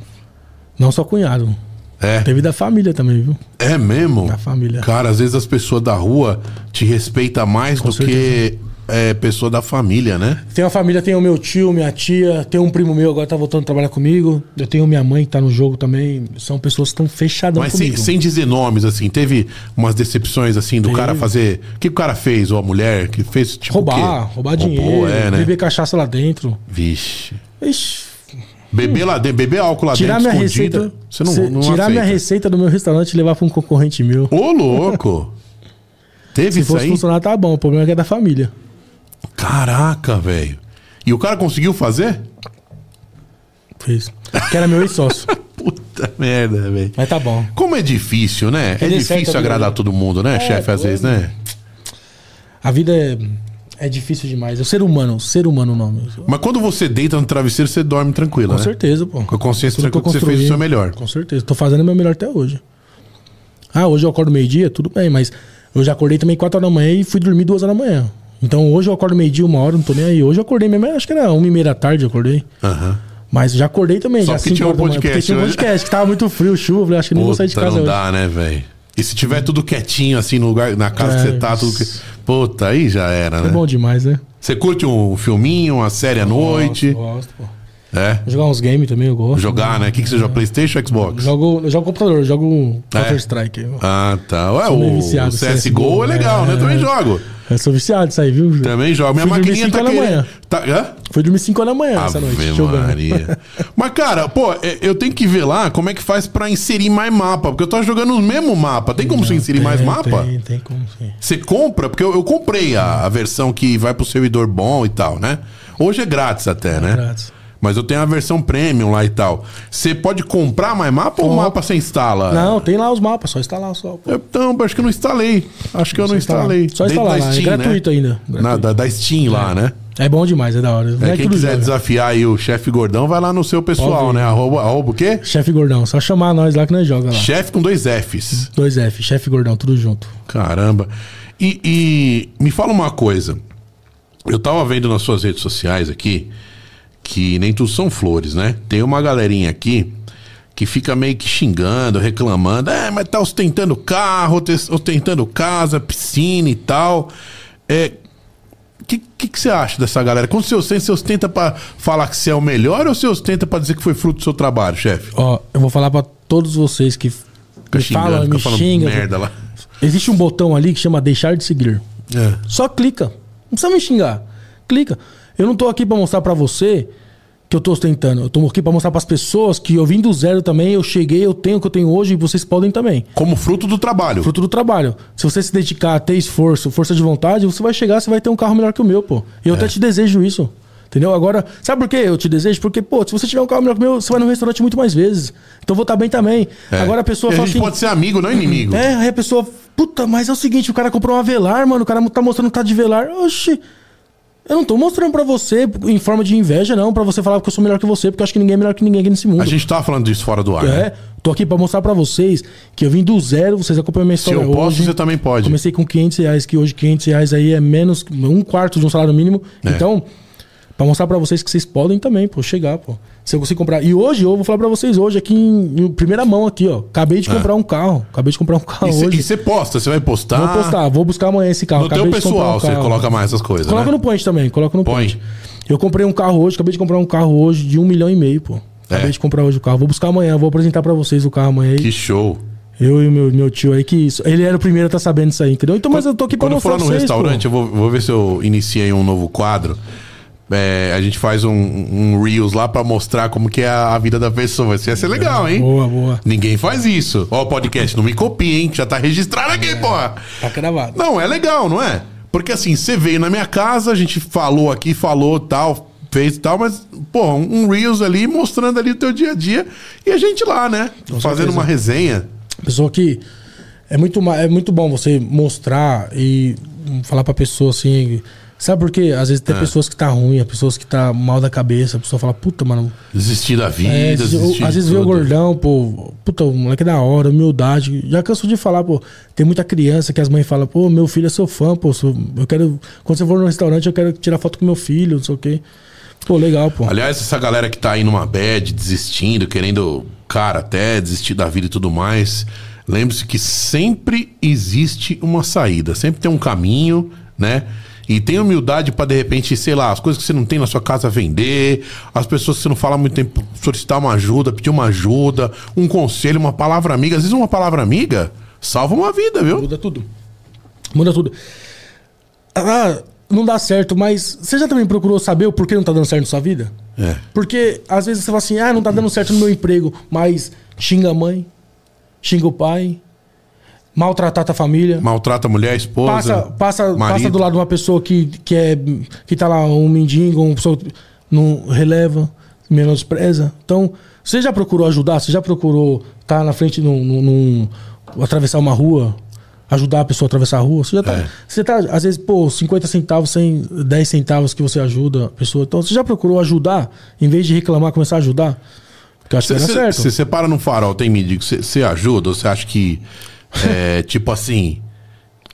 Não só cunhado. É. Teve da família também, viu? É mesmo? Da família. Cara, às vezes as pessoas da rua te respeitam mais do que é, pessoa da família, né? Tem uma família, tem o meu tio, minha tia, tem um primo meu agora tá voltando a trabalhar comigo. Eu tenho minha mãe que tá no jogo também. São pessoas que estão fechadas Mas sem, sem dizer nomes, assim, teve umas decepções, assim, do Teve. cara fazer. O que o cara fez, ou a mulher, que fez, tipo. roubar, roubar Roubou, dinheiro, é, né? beber cachaça lá dentro. Vixe. Ixi, Beber lá dentro, beber álcool lá tirar dentro, minha escondida, receita. você não, cê- não tirar minha aceita. receita do meu restaurante e levar pra um concorrente meu. Ô, louco! (laughs) Teve Se isso fosse aí? funcionar, tá bom. O problema é que é da família. Caraca, velho. E o cara conseguiu fazer? Fez. Que era meu ex-sócio. (laughs) Puta merda, velho. Mas tá bom. Como é difícil, né? É certo, difícil agradar todo mundo, né, chefe, às vezes, né? A vida é, é difícil demais. É o ser humano. Ser humano o nome. Mas quando você deita no travesseiro, você dorme tranquilo, Com né? certeza, pô. Com a consciência Tudo que tranquila que você fez o seu melhor. Com certeza. Tô fazendo o meu melhor até hoje. Ah, hoje eu acordo meio-dia, tudo bem, mas eu já acordei também 4 horas da manhã e fui dormir 2 horas da manhã. Então hoje eu acordo meio-dia, uma hora, não tô nem aí. Hoje eu acordei mesmo, acho que era uma e meia da tarde eu acordei. Aham. Mas já acordei também, Só já porque tinha um podcast Porque tinha um podcast, que tava muito frio, chuva, eu falei, acho que nem vou sair de casa não hoje. dá, né, velho? E se tiver tudo quietinho, assim, no lugar, na casa É, que você tá, tudo. Puta, aí já era, É né? bom demais, né? Você curte um filminho, uma série à noite? Gosto, gosto, pô. É. Jogar uns games também, eu gosto. Jogar, né? O que, que você joga? Playstation ou Xbox? Jogo, eu jogo computador, eu jogo É. Counter-Strike. Ah, tá. Ué, o CSGO é legal, né? Eu também jogo. Eu sou viciado nisso aí, viu? Também jogo. Minha Fui maquininha tá querendo... manhã. Tá... Hã? Fui dormir 5 horas da manhã essa noite, Ave. Maria. (laughs) Mas, cara, pô, é, eu tenho que ver lá como é que faz pra inserir mais mapa. Porque eu tô jogando o mesmo mapa. Tem como você inserir mais Tem, mapa? Tem, tem como sim. Você compra? Porque eu, eu comprei a, a versão que vai pro servidor bom e tal, né? Hoje é grátis até, né? grátis. Mas eu tenho a versão premium lá e tal. Você pode comprar mais mapa ou o mapa você instala? Não, tem lá os mapas, só instalar só. pô. Não, acho que eu não instalei. Acho que eu não instalar. instalei. Só instalar lá, é Steam, né? gratuito ainda. Na, da, da Steam lá, né? É bom demais, é da hora. É, quem quiser joga. desafiar aí o chefe gordão, vai lá no seu pessoal, né? Arroba, arroba o quê? Chefe Gordão, só chamar nós lá que nós joga lá. Chefe com dois Fs. 2F, Chefe Gordão, tudo junto. Caramba. E, e me fala uma coisa. Eu tava vendo nas suas redes sociais aqui que nem tudo são flores, né? Tem uma galerinha aqui que fica meio que xingando, reclamando. É, mas tá ostentando carro, te- ostentando casa, piscina e tal. É. O que, que, que você acha dessa galera? Quando você ostenta, você ostenta pra falar que você é o melhor ou você ostenta pra dizer que foi fruto do seu trabalho, chefe? Ó, eu vou falar pra todos vocês que Fica me falam, me xingam. merda lá. Existe um botão ali que chama deixar de seguir. É. Só clica. Não precisa me xingar. Clica. Eu não tô aqui pra mostrar pra você que eu tô ostentando. Eu tô aqui pra mostrar pras pessoas que eu vim do zero também, eu cheguei, eu tenho o que eu tenho hoje e vocês podem também. Como fruto do trabalho. Fruto do trabalho. Se você se dedicar, ter esforço, força de vontade, você vai chegar, você vai ter um carro melhor que o meu, pô. E eu É. até te desejo isso. Entendeu? Agora, sabe por que eu te desejo? Porque, pô, se você tiver um carro melhor que o meu, você vai num restaurante muito mais vezes. Então eu vou estar bem também. É. Agora a pessoa E a fala gente assim. pode ser amigo, não inimigo. É, aí a pessoa, puta, mas é o seguinte, o cara comprou uma velar, mano, o cara tá mostrando que tá de velar. Oxi, eu não tô mostrando pra você em forma de inveja, não, pra você falar que eu sou melhor que você, porque eu acho que ninguém é melhor que ninguém aqui nesse mundo. A gente tava falando disso fora do ar. né? É, tô aqui pra mostrar pra vocês que eu vim do zero, vocês acompanham minha Se história eu posso, hoje. você também pode. Comecei com 500 reais, que hoje 500 reais aí é menos, um quarto de um salário mínimo. É. Então, pra mostrar pra vocês que vocês podem também, pô, chegar, pô. Se eu conseguir comprar. E hoje, eu vou falar pra vocês hoje, aqui em, em primeira mão aqui, ó. Acabei de comprar um carro. Acabei de comprar um carro É. E hoje. você posta, você vai postar. Vou postar, vou buscar amanhã esse carro. No teu Acabei pessoal, um você coloca mais essas coisas, Coloca né? no point também, coloca no Põe. point. Eu comprei um carro hoje, acabei de comprar um carro hoje de um milhão e meio, pô. Acabei É. de comprar hoje o carro. Vou buscar amanhã, vou apresentar pra vocês o carro amanhã aí. Que show. Eu e o meu, meu tio aí, que isso. Ele era o primeiro a tá sabendo isso aí, entendeu? Então, mas eu tô aqui pra Quando eu for lá no vocês, restaurante, pô. eu vou, vou ver se eu iniciei um novo quadro é, a gente faz um, um Reels lá pra mostrar como que é a, a vida da pessoa. Isso ia ser legal, hein? Boa, boa. Ninguém faz isso. Ó, o podcast, não me copia, hein? Já tá registrado aqui, é, porra. Tá gravado. Não, é legal, não é? Porque assim, você veio na minha casa, a gente falou aqui, falou tal, fez tal, mas, pô, um Reels ali mostrando ali o teu dia a dia e a gente lá, né? Com Fazendo certeza. uma resenha. Pessoa que é muito, é muito bom você mostrar e falar pra pessoa assim. Sabe por quê? Às vezes tem é. pessoas que tá ruim, pessoas que tá mal da cabeça, a pessoa fala, puta, mano. Desistir da vida, é, desistir Às vezes vê o gordão, pô, puta, o moleque é da hora, humildade. Já canso de falar, pô, tem muita criança que as mães falam, pô, meu filho é seu fã, pô, eu quero. Quando você for no restaurante, eu quero tirar foto com meu filho, não sei o quê. Pô, legal, pô. Aliás, essa galera que tá aí numa bad, desistindo, querendo, cara, até desistir da vida e tudo mais. Lembre-se que sempre existe uma saída, sempre tem um caminho, né? E tem humildade para de repente, sei lá, as coisas que você não tem na sua casa vender, as pessoas que você não fala muito tempo solicitar uma ajuda, pedir uma ajuda, um conselho, uma palavra amiga. Às vezes uma palavra amiga salva uma vida, viu? Muda tudo. Muda tudo. Ah, não dá certo, mas você já também procurou saber o porquê não tá dando certo na sua vida? É. Porque às vezes você fala assim, ah, não tá dando certo no meu emprego, mas xinga a mãe, xinga o pai, maltrata a família. Maltrata a mulher, a esposa. Passa, passa, passa do lado de uma pessoa que, que, é, que tá lá, um mendigo, uma pessoa não releva, menospreza. Então, você já procurou ajudar? Você já procurou estar tá na frente num, num, num, atravessar uma rua? Ajudar a pessoa a atravessar a rua? Você já tá. É. Você tá, às vezes, pô, 50 centavos, 100, 10 centavos que você ajuda a pessoa. Então, você já procurou ajudar? Em vez de reclamar, começar a ajudar? Porque acho que cê, certo. Você separa no farol, tem mendigo, você ajuda ou você acha que, é, tipo assim,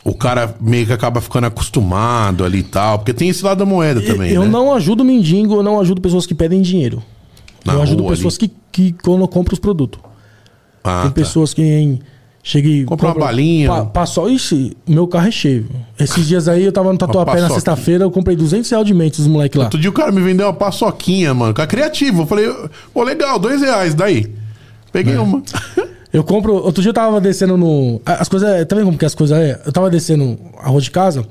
o cara meio que acaba ficando acostumado ali e tal? Porque tem esse lado da moeda também, Eu né? não ajudo mendigo, eu não ajudo pessoas que pedem dinheiro. Na eu ajudo pessoas que, que quando compram os produtos. Ah, tem tá. pessoas que Cheguei. Compra uma balinha. Pa, passou. Ixi, meu carro é cheio. Esses dias aí eu tava no Tatuapé na sexta-feira, eu comprei 200 reais de mentes dos moleques lá. Outro dia o cara me vendeu uma paçoquinha, mano. Cara criativo. Eu falei, pô, legal, dois reais, daí. Peguei é. uma. (laughs) Eu compro. Outro dia eu tava descendo no. As coisas. Tá vendo como que as coisas é? Eu tava descendo a rua de casa.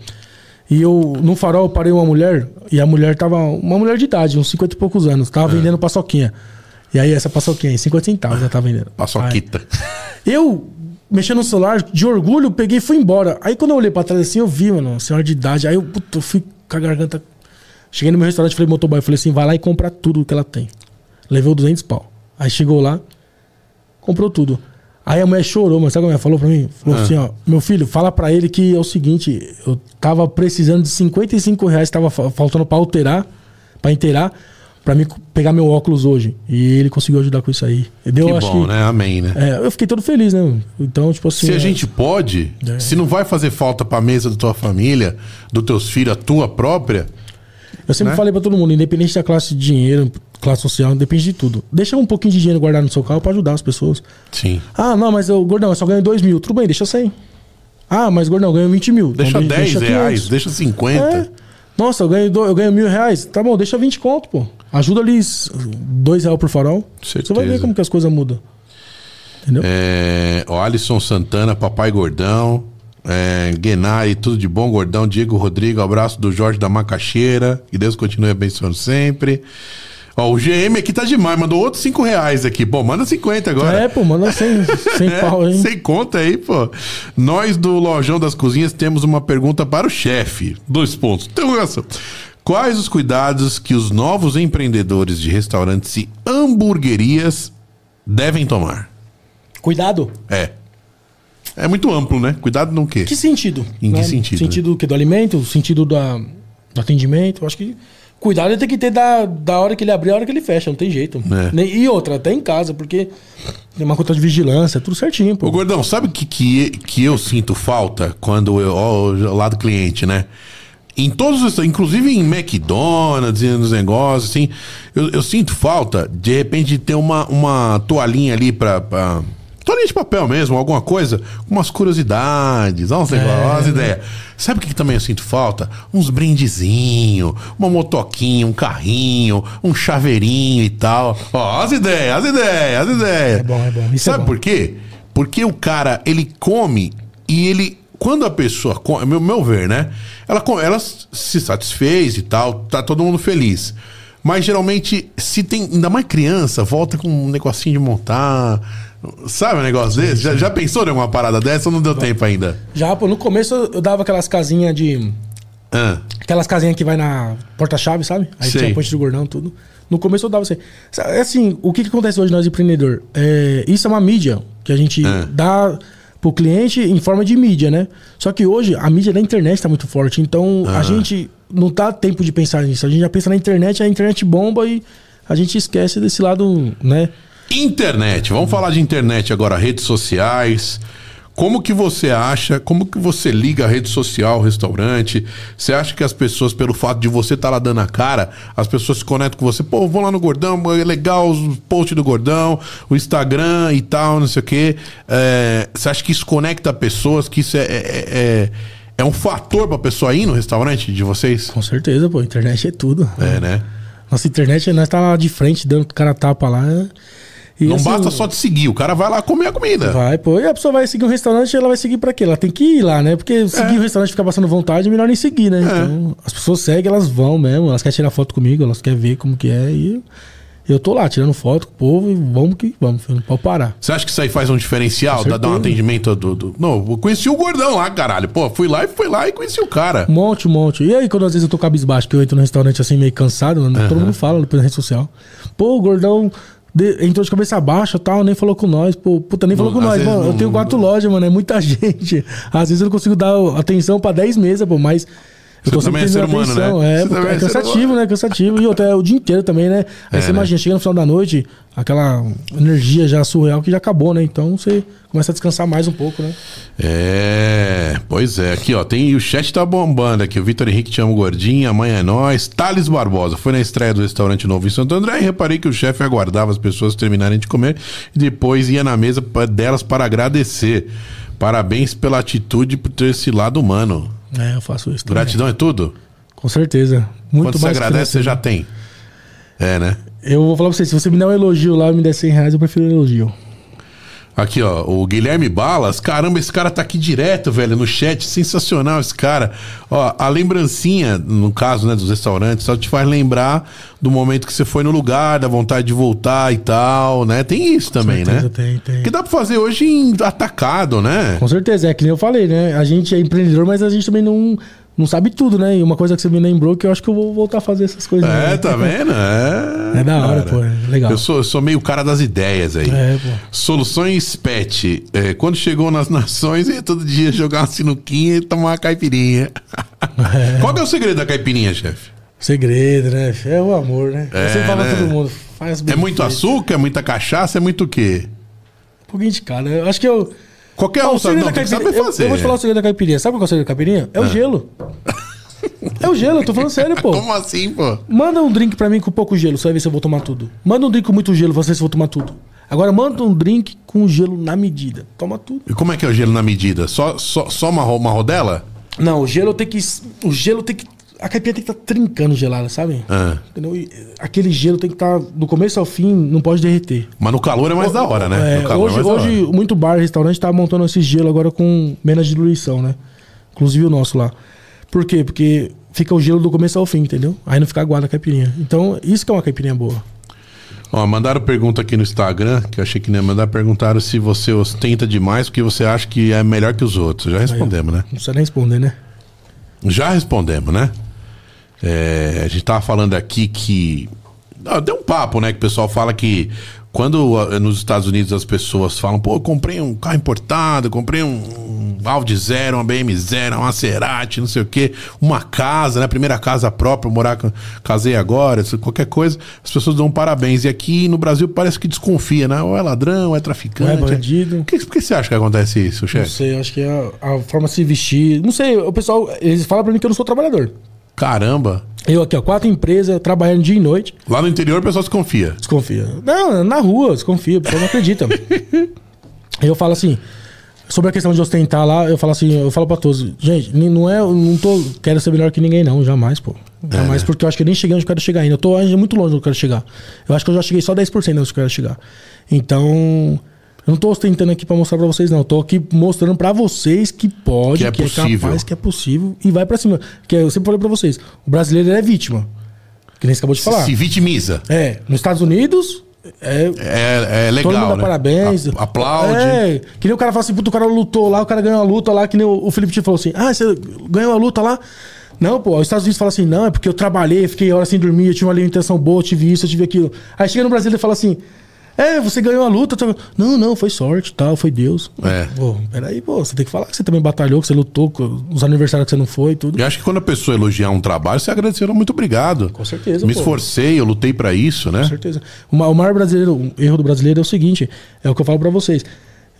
E eu, no farol, eu parei uma mulher. E a mulher tava. Uma mulher de idade, uns 50 e poucos anos. Tava é. vendendo paçoquinha. E aí, essa paçoquinha, 50 centavos, ela tava vendendo. Paçoquita. Aí, eu mexendo no celular, de orgulho, peguei e fui embora. Aí quando eu olhei pra trás assim, eu vi, mano, senhora de idade. Aí eu, puta, eu fui com a garganta. Cheguei no meu restaurante, falei, motoboy, falei assim, vai lá e compra tudo que ela tem. Levei o 200 pau. Aí chegou lá, comprou tudo. Aí a mulher chorou, mas sabe como ela falou pra mim? Falou ah. assim, ó, meu filho, fala pra ele que é o seguinte, eu tava precisando de 55 reais, tava faltando pra alterar, pra inteirar para mim pegar meu óculos hoje. E ele conseguiu ajudar com isso aí. Deu, que bom, que, né? Amém, né? É, eu fiquei todo feliz, né? Então, tipo assim. Se a é, gente pode, é. se não vai fazer falta pra mesa da tua família, dos teus filhos, a tua própria. Eu sempre né? falei pra todo mundo, independente da classe de dinheiro, classe social, depende de tudo. Deixa um pouquinho de dinheiro guardado no seu carro pra ajudar as pessoas. Sim. Ah, não, mas eu, gordão, eu só ganho 2 mil. Tudo bem, deixa 100. Ah, mas gordão, eu ganho 20 mil. Deixa então, 10 deixa reais, deixa 50. É. Nossa, eu ganho, eu ganho mil reais. Tá bom, deixa 20 conto, pô. Ajuda ali dois reais por farol. Certeza. Você vai ver como que as coisas mudam. Entendeu? É, o Alisson Santana, Papai Gordão. É, Guenari, tudo de bom, Gordão. Diego Rodrigo, abraço do Jorge da Macaxeira. Que Deus continue abençoando sempre. Ó, o GM aqui tá demais, mandou outros 5 reais aqui. Pô, manda 50 agora. É, pô, manda 100, 100 (laughs) é, pau aí. Sem conta aí, pô. Nós do Lojão das Cozinhas temos uma pergunta para o chefe. Dois pontos. Interrogação. Quais os cuidados que os novos empreendedores de restaurantes e hamburguerias devem tomar? Cuidado? É. É muito amplo, né? Cuidado no quê? Que sentido? Em que né? sentido? Sentido né? que do alimento, sentido da, do atendimento. Eu acho que cuidado ele tem que ter da, da hora que ele abrir a hora que ele fecha, não tem jeito. É. E outra, até em casa, porque tem uma conta de vigilância, tudo certinho. Pô. Ô, Gordão, sabe o que, que, que eu sinto falta quando eu. Ó, o lado cliente, né? Em todos os. Inclusive em McDonald's nos negócios, assim. Eu, eu, sinto falta, de repente, de ter uma, uma toalhinha ali pra, pra. Toalhinha de papel mesmo, alguma coisa, umas curiosidades, uns negócios, é, umas ideias. Sabe o que, que, também eu sinto falta? Uns brindezinhos, uma motoquinha, um carrinho, um chaveirinho e tal. Ó, as ideias, as ideias, as ideias. É bom, é bom. Isso Sabe é bom. por quê? Porque o cara, ele come e ele quando a pessoa, co- meu, meu ver, né? Ela, ela se satisfez e tal, tá todo mundo feliz. Mas geralmente, se tem ainda mais criança, volta com um negocinho de montar. Sabe um negócio desse? Já, já pensou em alguma parada dessa ou não deu tempo ainda? Já, pô, no começo eu dava aquelas casinhas de. Ah, Aquelas casinhas que vai na porta-chave, sabe? Aí Sei. tinha ponte do gordão, tudo. No começo eu dava assim. Sa- Assim, o que, que acontece hoje nós empreendedor? É, isso é uma mídia que a gente É. dá pro cliente em forma de mídia, né? Só que hoje a mídia da internet tá muito forte. Então Ah. a gente não tá tempo de pensar nisso. A gente já pensa na internet, a internet bomba e a gente esquece desse lado, né? Internet, vamos falar de internet agora, redes sociais. Como que você acha, como que você liga a rede social restaurante? Você acha que as pessoas, pelo fato de você estar lá dando a cara, as pessoas se conectam com você? Pô, vou lá no Gordão, é legal os posts do Gordão, o Instagram e tal, não sei o quê. É, você acha que isso conecta pessoas, que isso é, é, é, é um fator pra pessoa ir no restaurante de vocês? Com certeza, pô. Internet é tudo. É, né? Nossa internet, nós tá lá de frente, dando o cara tapa lá. Não assim, basta só te seguir, o cara vai lá comer a comida. Vai, pô. E a pessoa vai seguir um restaurante, ela vai seguir pra quê? Ela tem que ir lá, né? Porque seguir o restaurante e ficar passando vontade é melhor nem seguir, né? Então, as pessoas seguem, elas vão mesmo, elas querem tirar foto comigo, elas querem ver como que é. E eu tô lá tirando foto com o povo e vamos que vamos, filho, não pode parar. Você acha que isso aí faz um diferencial? Dá, dá um atendimento do, do- Não, eu conheci o gordão lá, caralho. Pô, fui lá e fui lá e conheci o cara. Um monte, um monte. E aí, quando às vezes eu tô cabisbaixo, que eu entro no restaurante assim, meio cansado, mano, todo mundo fala na rede social. Pô, o gordão de- entrou de cabeça baixa tal, nem falou com nós. Pô, puta, nem falou Não, com nós. Mano, eu não- tenho quatro lojas, mano, é muita (laughs) gente. Às vezes eu não consigo dar atenção pra 10 mesas, pô, mas. Eu tô também é ser humano, atenção. né? É, pô, é é ser cansativo, né? Cansativo. E outra, é o dia inteiro também, né? Aí É, você né? imagina, chega no final da noite, aquela energia já surreal que já acabou, né? Então você começa a descansar mais um pouco, né? É, pois é. Aqui, ó, tem o chat tá bombando aqui. O Vitor Henrique te amo gordinho, amanhã é nós. Thales Barbosa foi na estreia do restaurante novo em Santo André e reparei que o chefe aguardava as pessoas terminarem de comer e depois ia na mesa delas para agradecer. Parabéns pela atitude por ter esse lado humano. É, eu faço isso. também. Gratidão é tudo? Com certeza. Muito Quando você mais que agradece, você já tem. É, né? Eu vou falar pra você, se você me der um elogio lá e me der 100 reais, eu prefiro um elogio. Aqui, ó, o Guilherme Balas. Caramba, esse cara tá aqui direto, velho, no chat. Sensacional esse cara. Ó, a lembrancinha, no caso, né, dos restaurantes, só te faz lembrar do momento que você foi no lugar, da vontade de voltar e tal, né? Tem isso também, certeza, né? tem, tem. Que dá pra fazer hoje em atacado, né? Com certeza, é que nem eu falei, né? A gente é empreendedor, mas a gente também não, não sabe tudo, né? E uma coisa que você me lembrou que eu acho que eu vou voltar a fazer essas coisas. É, né? tá vendo? É. É da hora, cara. pô. É legal. Eu sou, eu sou meio cara das ideias aí. É, pô. Soluções Pet. É, quando chegou nas (laughs) nações, ia todo dia jogar uma sinuquinha e tomar uma caipirinha. Qual que é o segredo da caipirinha, chefe? Segredo, né? É o amor, né? É, sempre falo né? todo mundo. Faz É muito feito. açúcar, é muita cachaça, é muito o quê? Um pouquinho de cada. Eu acho que eu. Qualquer um, o sabe? Não, tem que saber eu- fazer. Eu, vou te falar o segredo da caipirinha. Sabe qual é o segredo da caipirinha? É o gelo. É o gelo, eu tô falando sério, pô. Como assim, pô? Manda um drink pra mim com pouco gelo, você vai ver se eu vou tomar tudo. Manda um drink com muito gelo, você vai ver se eu vou tomar tudo. Agora manda um drink com gelo na medida. Toma tudo. E como é que é o gelo na medida? Só, só, só uma, uma rodela? Não, o gelo tem que. O gelo tem que. A caipirinha tem que estar trincando gelada, sabe? Ah. E Aquele gelo tem que estar do começo ao fim, não pode derreter. Mas no calor é mais da hora, né? É, no calor hoje, é mais da hora. hoje muito bar e restaurante tá montando esse gelo agora com menos diluição, né? Inclusive o nosso lá. Por quê? Porque fica o gelo do começo ao fim, entendeu? Aí não fica aguada a caipirinha. Então, isso que é uma caipirinha boa. Ó, mandaram pergunta aqui no Instagram, que eu achei que ia mandar. Perguntaram se você ostenta demais porque você acha que é melhor que os outros. Já respondemos, né? Não precisa nem responder, né? Já respondemos, né? É, a gente tava falando aqui que. Ah, deu um papo, né? Que o pessoal fala que quando ah, nos Estados Unidos as pessoas falam, pô, eu comprei um carro importado, comprei um, um Audi Zero, uma BM Zero, uma Maserati, não sei o quê, uma casa, né? Primeira casa própria, morar casei agora, qualquer coisa, as pessoas dão um parabéns. E aqui no Brasil parece que desconfia, né? Ou é ladrão, ou é traficante. Ou é bandido. Por que, por que você acha que acontece isso, Não chefe? sei, acho que é a, a forma de se vestir. Não sei, o pessoal, eles falam pra mim que eu não sou trabalhador. Caramba. Eu aqui, ó, quatro empresas, trabalhando dia e noite, Lá no interior o pessoal desconfia. desconfia. Não, na rua, desconfia, o pessoal não acredita. (laughs) eu falo assim, sobre a questão de ostentar lá, eu falo assim, eu falo pra todos, gente, não é, não tô, quero ser melhor que ninguém não, jamais, pô. Jamais, porque eu acho que eu nem cheguei onde eu quero chegar ainda. Eu tô ainda muito longe do que eu quero chegar. Eu acho que eu já cheguei só 10% onde eu quero chegar. Então, Eu não tô ostentando aqui para mostrar para vocês, não. Eu tô aqui mostrando para vocês que pode, que, é, que é, capaz, que é possível e vai para cima. Que eu sempre falei para vocês: o brasileiro é vítima. Que nem você acabou de falar. Se vitimiza. É, nos Estados Unidos, é, é, é, legal. Todo mundo dá né? parabéns. A, aplaude. É, que nem o cara fala assim, puto, o cara lutou lá, o cara ganhou a luta lá, que nem o, o Felipe Tito falou assim: ah, você ganhou a luta lá. Não, pô, os Estados Unidos falam assim, não, é porque eu trabalhei, fiquei horas sem dormir, eu tive uma alimentação boa, eu tive isso, eu tive aquilo. Aí chega no Brasil e fala assim, é, você ganhou a luta. Tô... Não, não, foi sorte, tal, foi Deus. É. Pô, peraí, pô, você tem que falar que você também batalhou, que você lutou, os aniversários que você não foi tudo. Eu acho que quando a pessoa elogiar um trabalho, você agradeceu, muito obrigado. Com certeza. Me pô. esforcei, eu lutei para isso, né? Com certeza. O maior brasileiro, o erro do brasileiro é o seguinte: é o que eu falo para vocês.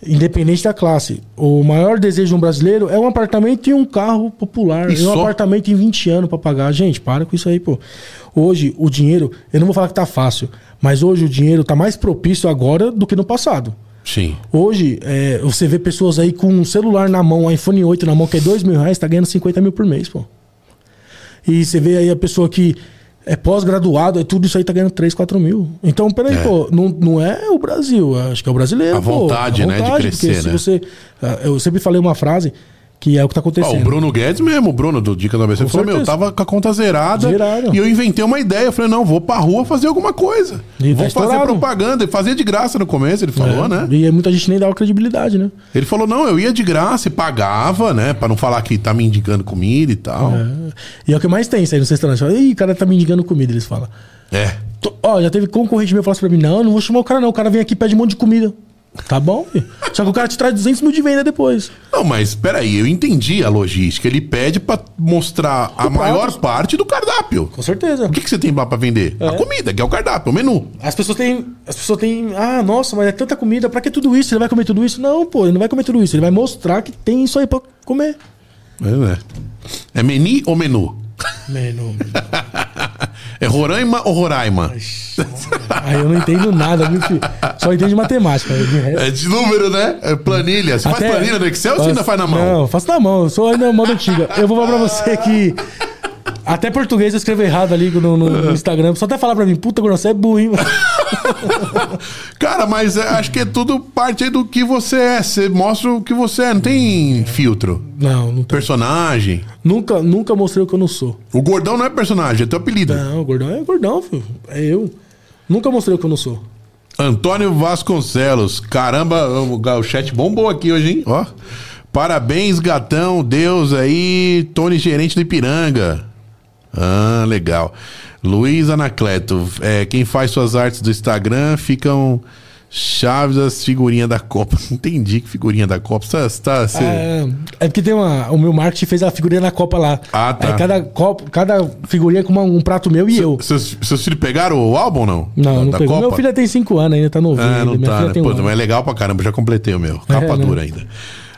Independente da classe, o maior desejo de um brasileiro é um apartamento e um carro popular. E, e um só... apartamento em 20 anos para pagar. Gente, para com isso aí, pô. Hoje, o dinheiro, eu não vou falar que tá fácil, mas hoje o dinheiro está mais propício agora do que no passado. Sim. Hoje, é, você vê pessoas aí com um celular na mão, um iPhone 8 na mão, que é 2 mil reais, tá ganhando 50 mil por mês, pô. E você vê aí a pessoa que é pós-graduado, é tudo isso aí tá ganhando 3, 4 mil. Então, peraí, é. pô, não, não é o Brasil, acho que é o brasileiro. A vontade, pô, a vontade né, de crescer, né? Você, ah, eu sempre falei uma frase que é o que tá acontecendo. o Bruno Guedes mesmo, o Bruno do Dica do ABC, falou: Meu, tava com a conta zerada. Zerado. E eu inventei uma ideia. Eu falei: Não, vou pra rua fazer alguma coisa. E vou tá fazer propaganda. Ele fazia de graça no começo, ele falou, é. né? E muita gente nem dava credibilidade, né? Ele falou: Não, eu ia de graça e pagava, né? Pra não falar que tá me indicando comida e tal. É. E é o que mais tem isso aí no restaurante. Ih, o cara tá me indicando comida, eles falam. É. Ó, já teve concorrente meu assim pra mim: Não, não vou chamar o cara, não. O cara vem aqui e pede um monte de comida. Tá bom, filho. Só que o cara te traz 200 mil de venda depois. Não, mas peraí, eu entendi a logística. Ele pede pra mostrar a maior parte do cardápio. Com certeza. O que, que você tem lá pra vender? É. A comida, que é o cardápio, o menu. As pessoas têm. As pessoas têm. Ah, nossa, mas é tanta comida, pra que tudo isso? Ele vai comer tudo isso? Não, pô, ele não vai comer tudo isso. Ele vai mostrar que tem isso aí pra comer. É, é. é menu ou menu? Menu. (laughs) É Roraima ou Roraima? Aí eu não entendo nada, viu, filho? Só entendo de matemática. É de número, né? É planilha. Você Até... faz planilha no Excel ou você ainda faz na mão? Não, faço na mão. Eu sou ainda moda antiga. Eu vou falar pra você que até português eu escrevo errado ali no, no, no Instagram. Só até falar pra mim, puta, você é burro, hein, Cara, mas é, acho que é tudo parte do que você é. Você mostra o que você é, não tem filtro. Não, não tem. Personagem. Nunca, nunca mostrei o que eu não sou. O gordão não é personagem, é teu apelido. Não, o gordão é gordão, filho. É eu. Nunca mostrei o que eu não sou. Antônio Vasconcelos. Caramba, o chat bombou aqui hoje, hein? Ó. Parabéns, gatão. Deus aí. Tony Gerente do Ipiranga. Ah, legal. Luiz Anacleto, é, quem faz suas artes do Instagram ficam chaves das figurinhas da Copa. (laughs) Entendi que figurinha da Copa. Você tá, você... É, é porque tem uma. O meu marketing fez a figurinha da Copa lá. Ah, tá. É, cada, copa, cada figurinha com uma, um prato meu e eu. Seus, seus filhos pegaram o álbum não? Não, não pegou. Copa? Meu filho tem 5 anos ainda, tá novinho. Ah, não Minha tá. Né? Pô, um mas é legal pra caramba, já completei o meu. Capa é, né? dura ainda.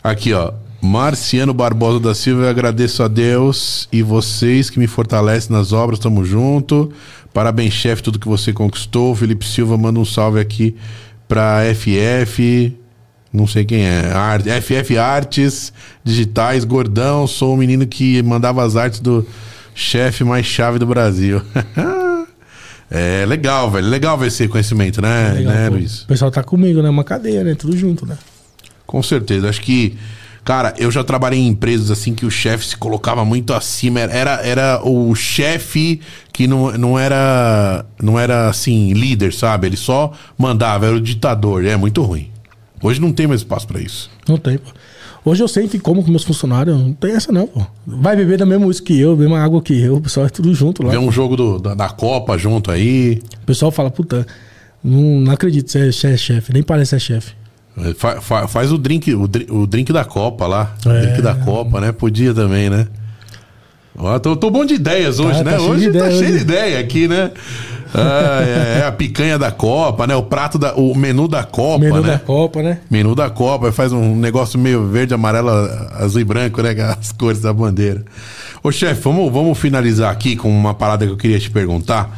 Aqui, ó. Marciano Barbosa da Silva, eu agradeço a Deus e vocês que me fortalecem nas obras, tamo junto. Parabéns, chefe, tudo que você conquistou. Felipe Silva manda um salve aqui pra FF, não sei quem é, Art, FF Artes Digitais, gordão, sou o menino que mandava as artes do chefe mais chave do Brasil. (laughs) é legal, velho, legal ver esse conhecimento, né, é legal, né Luiz? O pessoal tá comigo, né? Uma cadeia, né? Tudo junto, né? Com certeza, acho que Cara, eu já trabalhei em empresas assim que o chefe se colocava muito acima. Era, era o chefe que não, não era não era assim líder, sabe? Ele só mandava, era o ditador. É muito ruim. Hoje não tem mais espaço para isso. Não tem, pô. Hoje eu sei que como com meus funcionários, não tem essa não, pô. Vai beber da mesma música que eu, mesma água que eu, o pessoal é tudo junto lá. Vê um jogo do, da, da, Copa junto aí. O pessoal fala, puta, não, não acredito que você é chefe, nem parece ser chefe. Fa, fa, faz o drink, o, o, drink da Copa lá. É. O drink da Copa, né? Podia também, né? Ó, tô, tô bom de ideias hoje, tá, né? Tá hoje tá cheio de ideia aqui, né? Ah, é, é, a picanha da Copa, né? O prato da. O menu da Copa, menu né? da Copa, né? Menu da Copa. Faz um negócio meio verde, amarelo, azul e branco, né? (laughs) As cores da bandeira. Ô, chefe, vamos, vamos finalizar aqui com uma parada que eu queria te perguntar.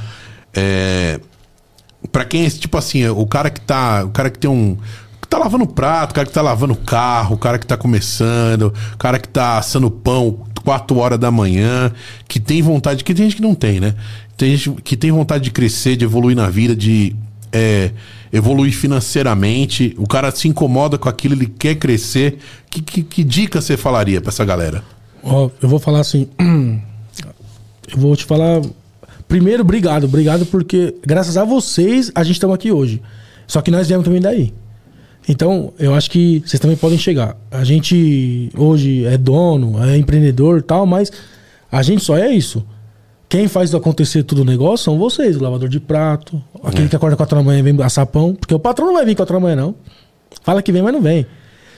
É. Pra quem é tipo assim, o cara que tá. O cara que tem um tá lavando prato, o cara que tá lavando carro, o cara que tá começando, o cara que tá assando pão 4 horas da manhã, que tem vontade, que tem gente que não tem, né? Tem gente que tem vontade de crescer, de evoluir na vida, de é, evoluir financeiramente, o cara se incomoda com aquilo, ele quer crescer. Que, que, que dica você falaria para essa galera? Ó, eu vou falar assim. (clears throat) Eu vou te falar. Primeiro, obrigado. Obrigado porque, graças a vocês, a gente estamos aqui hoje. Só que nós viemos também daí. Então, eu acho que vocês também podem chegar. A gente hoje é dono, é empreendedor e tal, mas a gente só é isso. Quem faz acontecer tudo o negócio são vocês, o lavador de prato, aquele É. que acorda 4 da manhã e vem assar pão, porque o patrão não vai vir 4 da manhã, não. Fala que vem, mas não vem.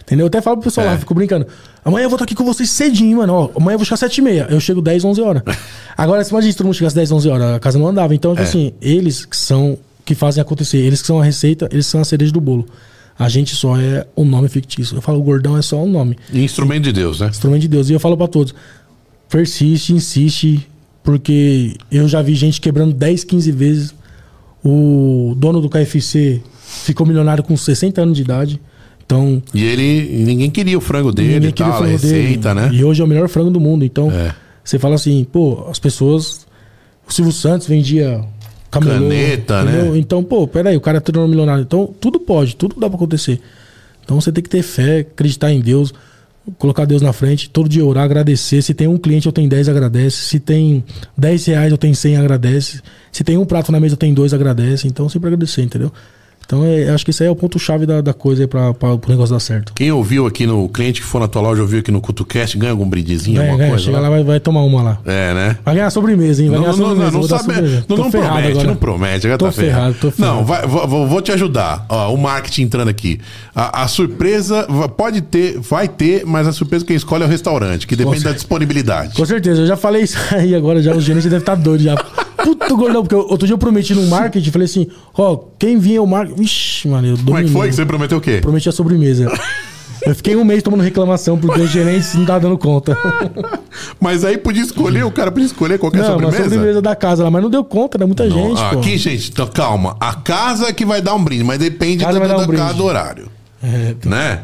Entendeu? Eu até falo pro pessoal É. lá, fico brincando. Amanhã eu vou estar aqui com vocês cedinho, mano. Ó, amanhã eu vou chegar 7 e meia. Eu chego 10, 11 horas. (laughs) Agora, se imagina se todo mundo chegasse 10, 11 horas, a casa não andava. Então, tipo É. assim, eles que são, que fazem acontecer, eles que são a receita, eles são a cereja do bolo. A gente só é um nome fictício. Eu falo, o gordão é só um nome. Instrumento de Deus, né? Instrumento de Deus. E eu falo pra todos: persiste, insiste, porque eu já vi gente quebrando 10, 15 vezes. O dono do KFC ficou milionário com 60 anos de idade. Então, E ele. Ninguém queria o frango dele ninguém e queria tal, o frango dele. receita, né? E hoje é o melhor frango do mundo. Então, É. você fala assim, pô, as pessoas. O Silvio Santos vendia camelô, Caneta, entendeu? né? Então, pô, peraí, o cara é tornou milionário. Então, tudo pode, tudo dá pra acontecer. Então você tem que ter fé, acreditar em Deus, colocar Deus na frente, todo dia orar, agradecer. Se tem um cliente, eu tenho 10, agradece. Se tem 10 reais, eu tenho 100, agradece. Se tem um prato na mesa, eu tenho dois, agradece. Então sempre agradecer, entendeu? Então é, acho que isso aí é o ponto-chave da, da coisa aí pra, pra, pro negócio dar certo. Quem ouviu aqui no. Cliente que for na tua loja, ouviu aqui no CutoCast, ganha algum brindezinho, Ganha, alguma ganha, coisa? chega lá? lá, vai, vai tomar uma lá. É, né? Vai ganhar sobremesa, hein? Vai Não, ganhar não, não, sobremesa. não, sabe, sobremesa. não, não ferrado promete, agora. não promete, já Tô tá ferrado, tô ferrado. Não, vai- vou, vou- te ajudar. Ó, o marketing entrando aqui. A, a surpresa pode ter, vai ter, mas a surpresa quem escolhe é o restaurante, que depende da disponibilidade. Com certeza, eu já falei isso (laughs) aí agora, já os gerentes devem estar doidos já. (laughs) Puto gordão, porque outro dia eu prometi no marketing, falei assim, ó, quem vinha o marketing. Vixe, mano, eu Como é que dominei. foi? Você prometeu o quê? Prometi a sobremesa. Eu fiquei um mês tomando reclamação porque os (laughs) gerentes não tá dando conta. Mas aí podia escolher, o cara podia escolher qualquer não, sobremesa. uma sobremesa da casa lá, mas não deu conta, né? Muita Não, gente, aqui, gente, então calma. A casa é que vai dar um brinde, mas depende do, um da brinde. do horário. É, Né?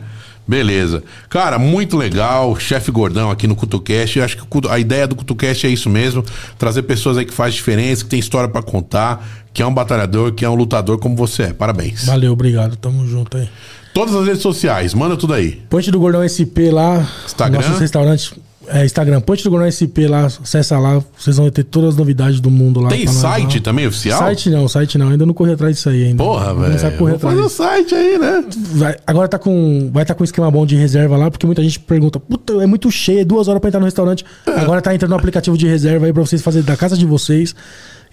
Beleza. Cara, muito legal. Chefe Gordão aqui no CutoCast. Eu acho que a ideia do CutoCast é isso mesmo. Trazer pessoas aí que faz diferença, que tem história pra contar, que é um batalhador, que é um lutador como você é. Parabéns. Valeu, obrigado. Tamo junto aí. Todas as redes sociais, manda tudo aí. Ponte do Gordão SP lá. Instagram? Nossos restaurantes. É, Instagram, Ponte do Gordão SP lá. Acessa lá. Vocês vão ter todas as novidades do mundo lá. Tem nós site lá. também oficial? Site não, site não. Ainda não corri atrás disso aí ainda. Porra, Vou começar a velho. correr Vou fazer o atrás. site aí, né? Vai- agora tá com. Vai estar com um esquema bom de reserva lá, porque muita gente pergunta, puta, é muito cheio, é duas horas pra entrar no restaurante. Agora tá entrando no aplicativo de reserva aí pra vocês fazerem da casa de vocês.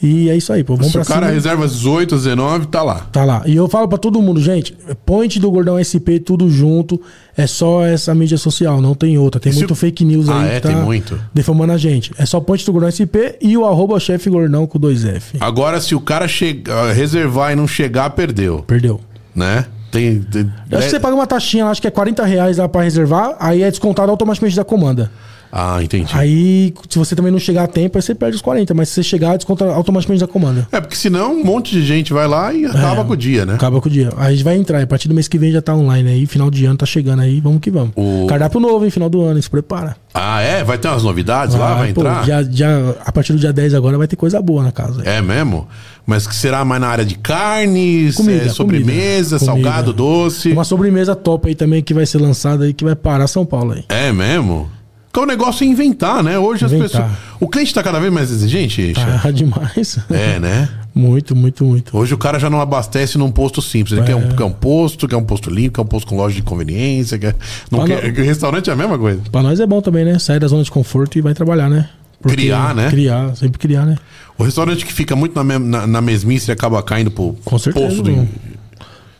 E é isso aí, pô. Vamos Se pra o cara cima. reserva às 18, às 19, tá lá. Tá lá. E eu falo pra todo mundo, gente, point do Gordão SP, tudo junto. É só essa mídia social, não tem outra. Tem E muito fake news Ah, aí é? que tá Tem muito? defamando a gente. É só point do Gordão SP e o arroba chefe Gordão com dois F. Agora, se o cara chega, reservar e não chegar, perdeu. Perdeu. Né? Tem. tem acho que você paga uma taxinha acho que é 40 reais lá pra reservar, aí é descontado automaticamente da comanda. Ah, entendi. Aí, se você também não chegar a tempo, aí você perde os 40, mas se você chegar, desconta automaticamente da comanda. É, porque senão um monte de gente vai lá e acaba com o dia, né? Acaba com o dia. Aí a gente vai entrar, a partir do mês que vem já tá online aí, final de ano tá chegando aí, vamos que vamos. O- Cardápio novo, hein, final do ano, se prepara. Ah, é? Vai ter umas novidades lá? Vai pô, entrar? já, já, a partir do dia 10 agora vai ter coisa boa na casa. É mesmo? Mas que será mais na área de carnes, Comida, é, sobremesa, comida. salgado, doce. Uma sobremesa top aí também que vai ser lançada aí, que vai parar São Paulo aí. É mesmo? Porque o negócio é inventar, né? Hoje as Inventar. pessoas. O cliente tá cada vez mais exigente? Tá (laughs) demais. É, né? muito, muito, muito. Hoje o cara já não abastece num posto simples. Ele quer, um, quer um posto, quer um posto limpo, quer um posto com loja de conveniência. Quer... Não quer... Restaurante é a mesma coisa. Pra nós é bom também, né? Sair da zona de conforto e vai trabalhar, né? Criar, né? Criar, sempre criar, né? O restaurante que fica muito na, me- na, na mesmice acaba caindo pro Com certeza, poço do.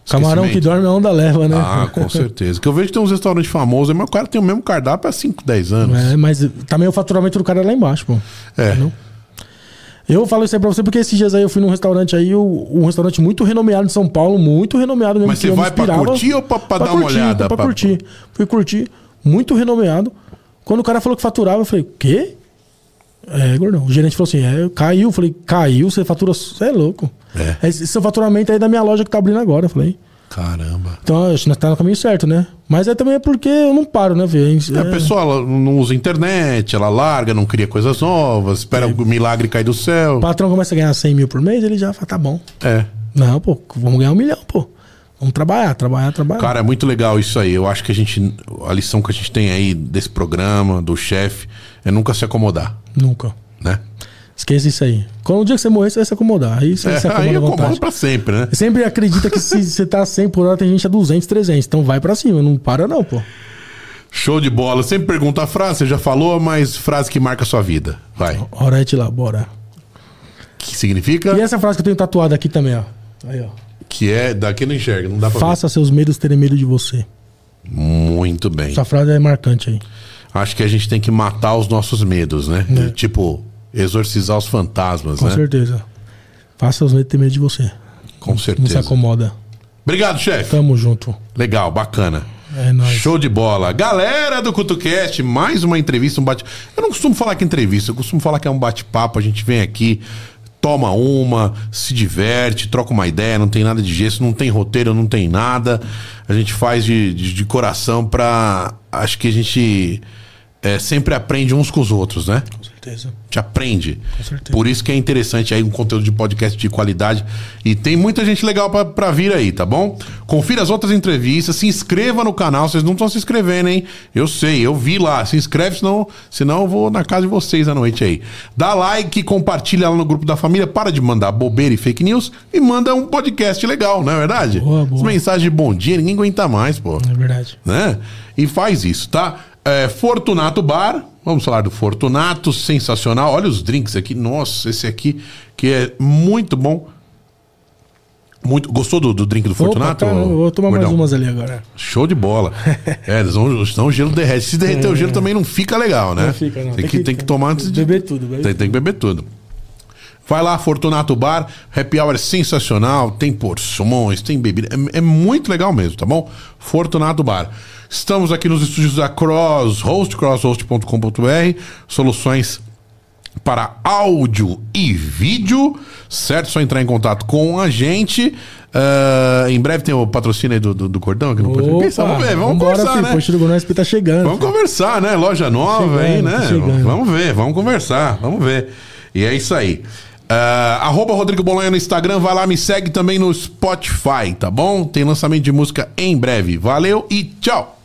Camarão que dorme a onda leva, né? Ah, com (laughs) certeza. Que eu vejo que tem uns restaurantes famosos, mas o cara tem o mesmo cardápio há 5, 10 anos. É, mas também o faturamento do cara é lá embaixo, pô. É. Eu falo isso aí pra você porque esses dias aí eu fui num restaurante aí, o- um restaurante muito renomeado em São Paulo, muito renomeado mesmo. Mas que você vai pra curtir ou pra- pra dar uma curtir, olhada? Pra, Pra- curtir. Fui curtir, muito renomeado. Quando o cara falou que faturava, eu falei, quê? É, gordão. O gerente falou assim, é, caiu. Eu falei, caiu, você fatura. Você é louco. É. Esse seu faturamento aí é da minha loja que tá abrindo agora. Eu falei. Caramba. Então, acho que nós tá no caminho certo, né? Mas é também é porque eu não paro, né, velho? É, A pessoa ela não usa internet, ela larga, não cria coisas novas, espera É. o milagre cair do céu. O patrão começa a ganhar 100 mil por mês, ele já fala, tá bom. É. Não, pô, vamos ganhar um milhão, pô. Vamos trabalhar, trabalhar, trabalhar. Cara, é muito legal isso aí. Eu acho que a gente. A lição que a gente tem aí desse programa, do chefe, é nunca se acomodar, Nunca. né? Esqueça isso aí. Quando o dia que você morrer, você vai se acomodar. Aí você É, se acomoda aí à acomoda vontade. pra sempre, né? Sempre acredita que se você tá 100 por hora, tem gente a 200, 300. Então vai pra cima, não para não, pô. Show de bola. Sempre pergunta a frase, você já falou, mas frase que marca a sua vida. Vai. Orete lá, bora. Que significa? E essa frase que eu tenho tatuada aqui também, ó. Aí, ó. Que é. Daqui não enxerga, não dá pra Faça seus medos terem medo de você. ver. Muito bem. Essa frase é marcante aí. Acho que a gente tem que matar os nossos medos, né? É. Tipo, exorcizar os fantasmas, Com né? certeza. Faça seus medos terem medo de você. Com Não se certeza. acomoda. Obrigado, chefe. Tamo junto. Legal, bacana. É nóis. Show de bola. Galera do CutuCast, mais uma entrevista, um bate... Eu não costumo falar que é entrevista, eu costumo falar que é um bate-papo. A gente vem aqui, toma uma, se diverte, troca uma ideia, não tem nada de gesso, não tem roteiro, não tem nada. A gente faz de, de, de coração pra... Acho que a gente é, sempre aprende uns com os outros, né? Com certeza. Gente aprende. Com certeza. Por isso que é interessante aí um conteúdo de podcast de qualidade. E tem muita gente legal pra vir aí, tá bom? Confira as outras entrevistas, se inscreva no canal. Vocês não estão se inscrevendo, hein? Eu sei, eu vi lá. Se inscreve, senão, senão eu vou na casa de vocês à noite aí. Dá like, compartilha lá no grupo da família. Para de mandar bobeira e fake news e manda um podcast legal, não é verdade? Boa, boa. As mensagens de bom dia, ninguém aguenta mais, pô É verdade. né? E faz isso, tá? É, Fortunato Bar, vamos falar do Fortunato, sensacional. Olha os drinks aqui, nossa, esse aqui que é muito bom. Muito, gostou do, do drink do Fortunato? Opa, caramba, eu vou tomar mais Gordão? umas ali agora. Show de bola. (laughs) é, eles vão- senão o gelo derrete. Se derreter o gelo também não fica legal, né? É. Não fica, não. Tem, que, tem que tomar antes de. Beber tudo, beber Tem, tem que beber tudo. Vai lá, Fortunato Bar. Happy Hour é sensacional. Tem porções, tem bebida. É, é muito legal mesmo, tá bom? Fortunato Bar. Estamos aqui nos estúdios da Crosshost, crosshost.com.br. Soluções para áudio e vídeo, certo? Só entrar em contato com a gente. Ah, em breve tem o patrocínio aí do, do, do Cordão aqui no podcast. Pensa, Vamos ver, vamos Vambora, conversar, filho, né? Posto do tá chegando. Vamos conversar, né? Loja nova aí, chegando, né? tá chegando. Vamos ver, vamos conversar, vamos ver. E é isso aí. Ah, arroba Rodrigo Bolonha no Instagram, vai lá, me segue também no Spotify, tá bom? Tem lançamento de música em breve. Valeu e tchau!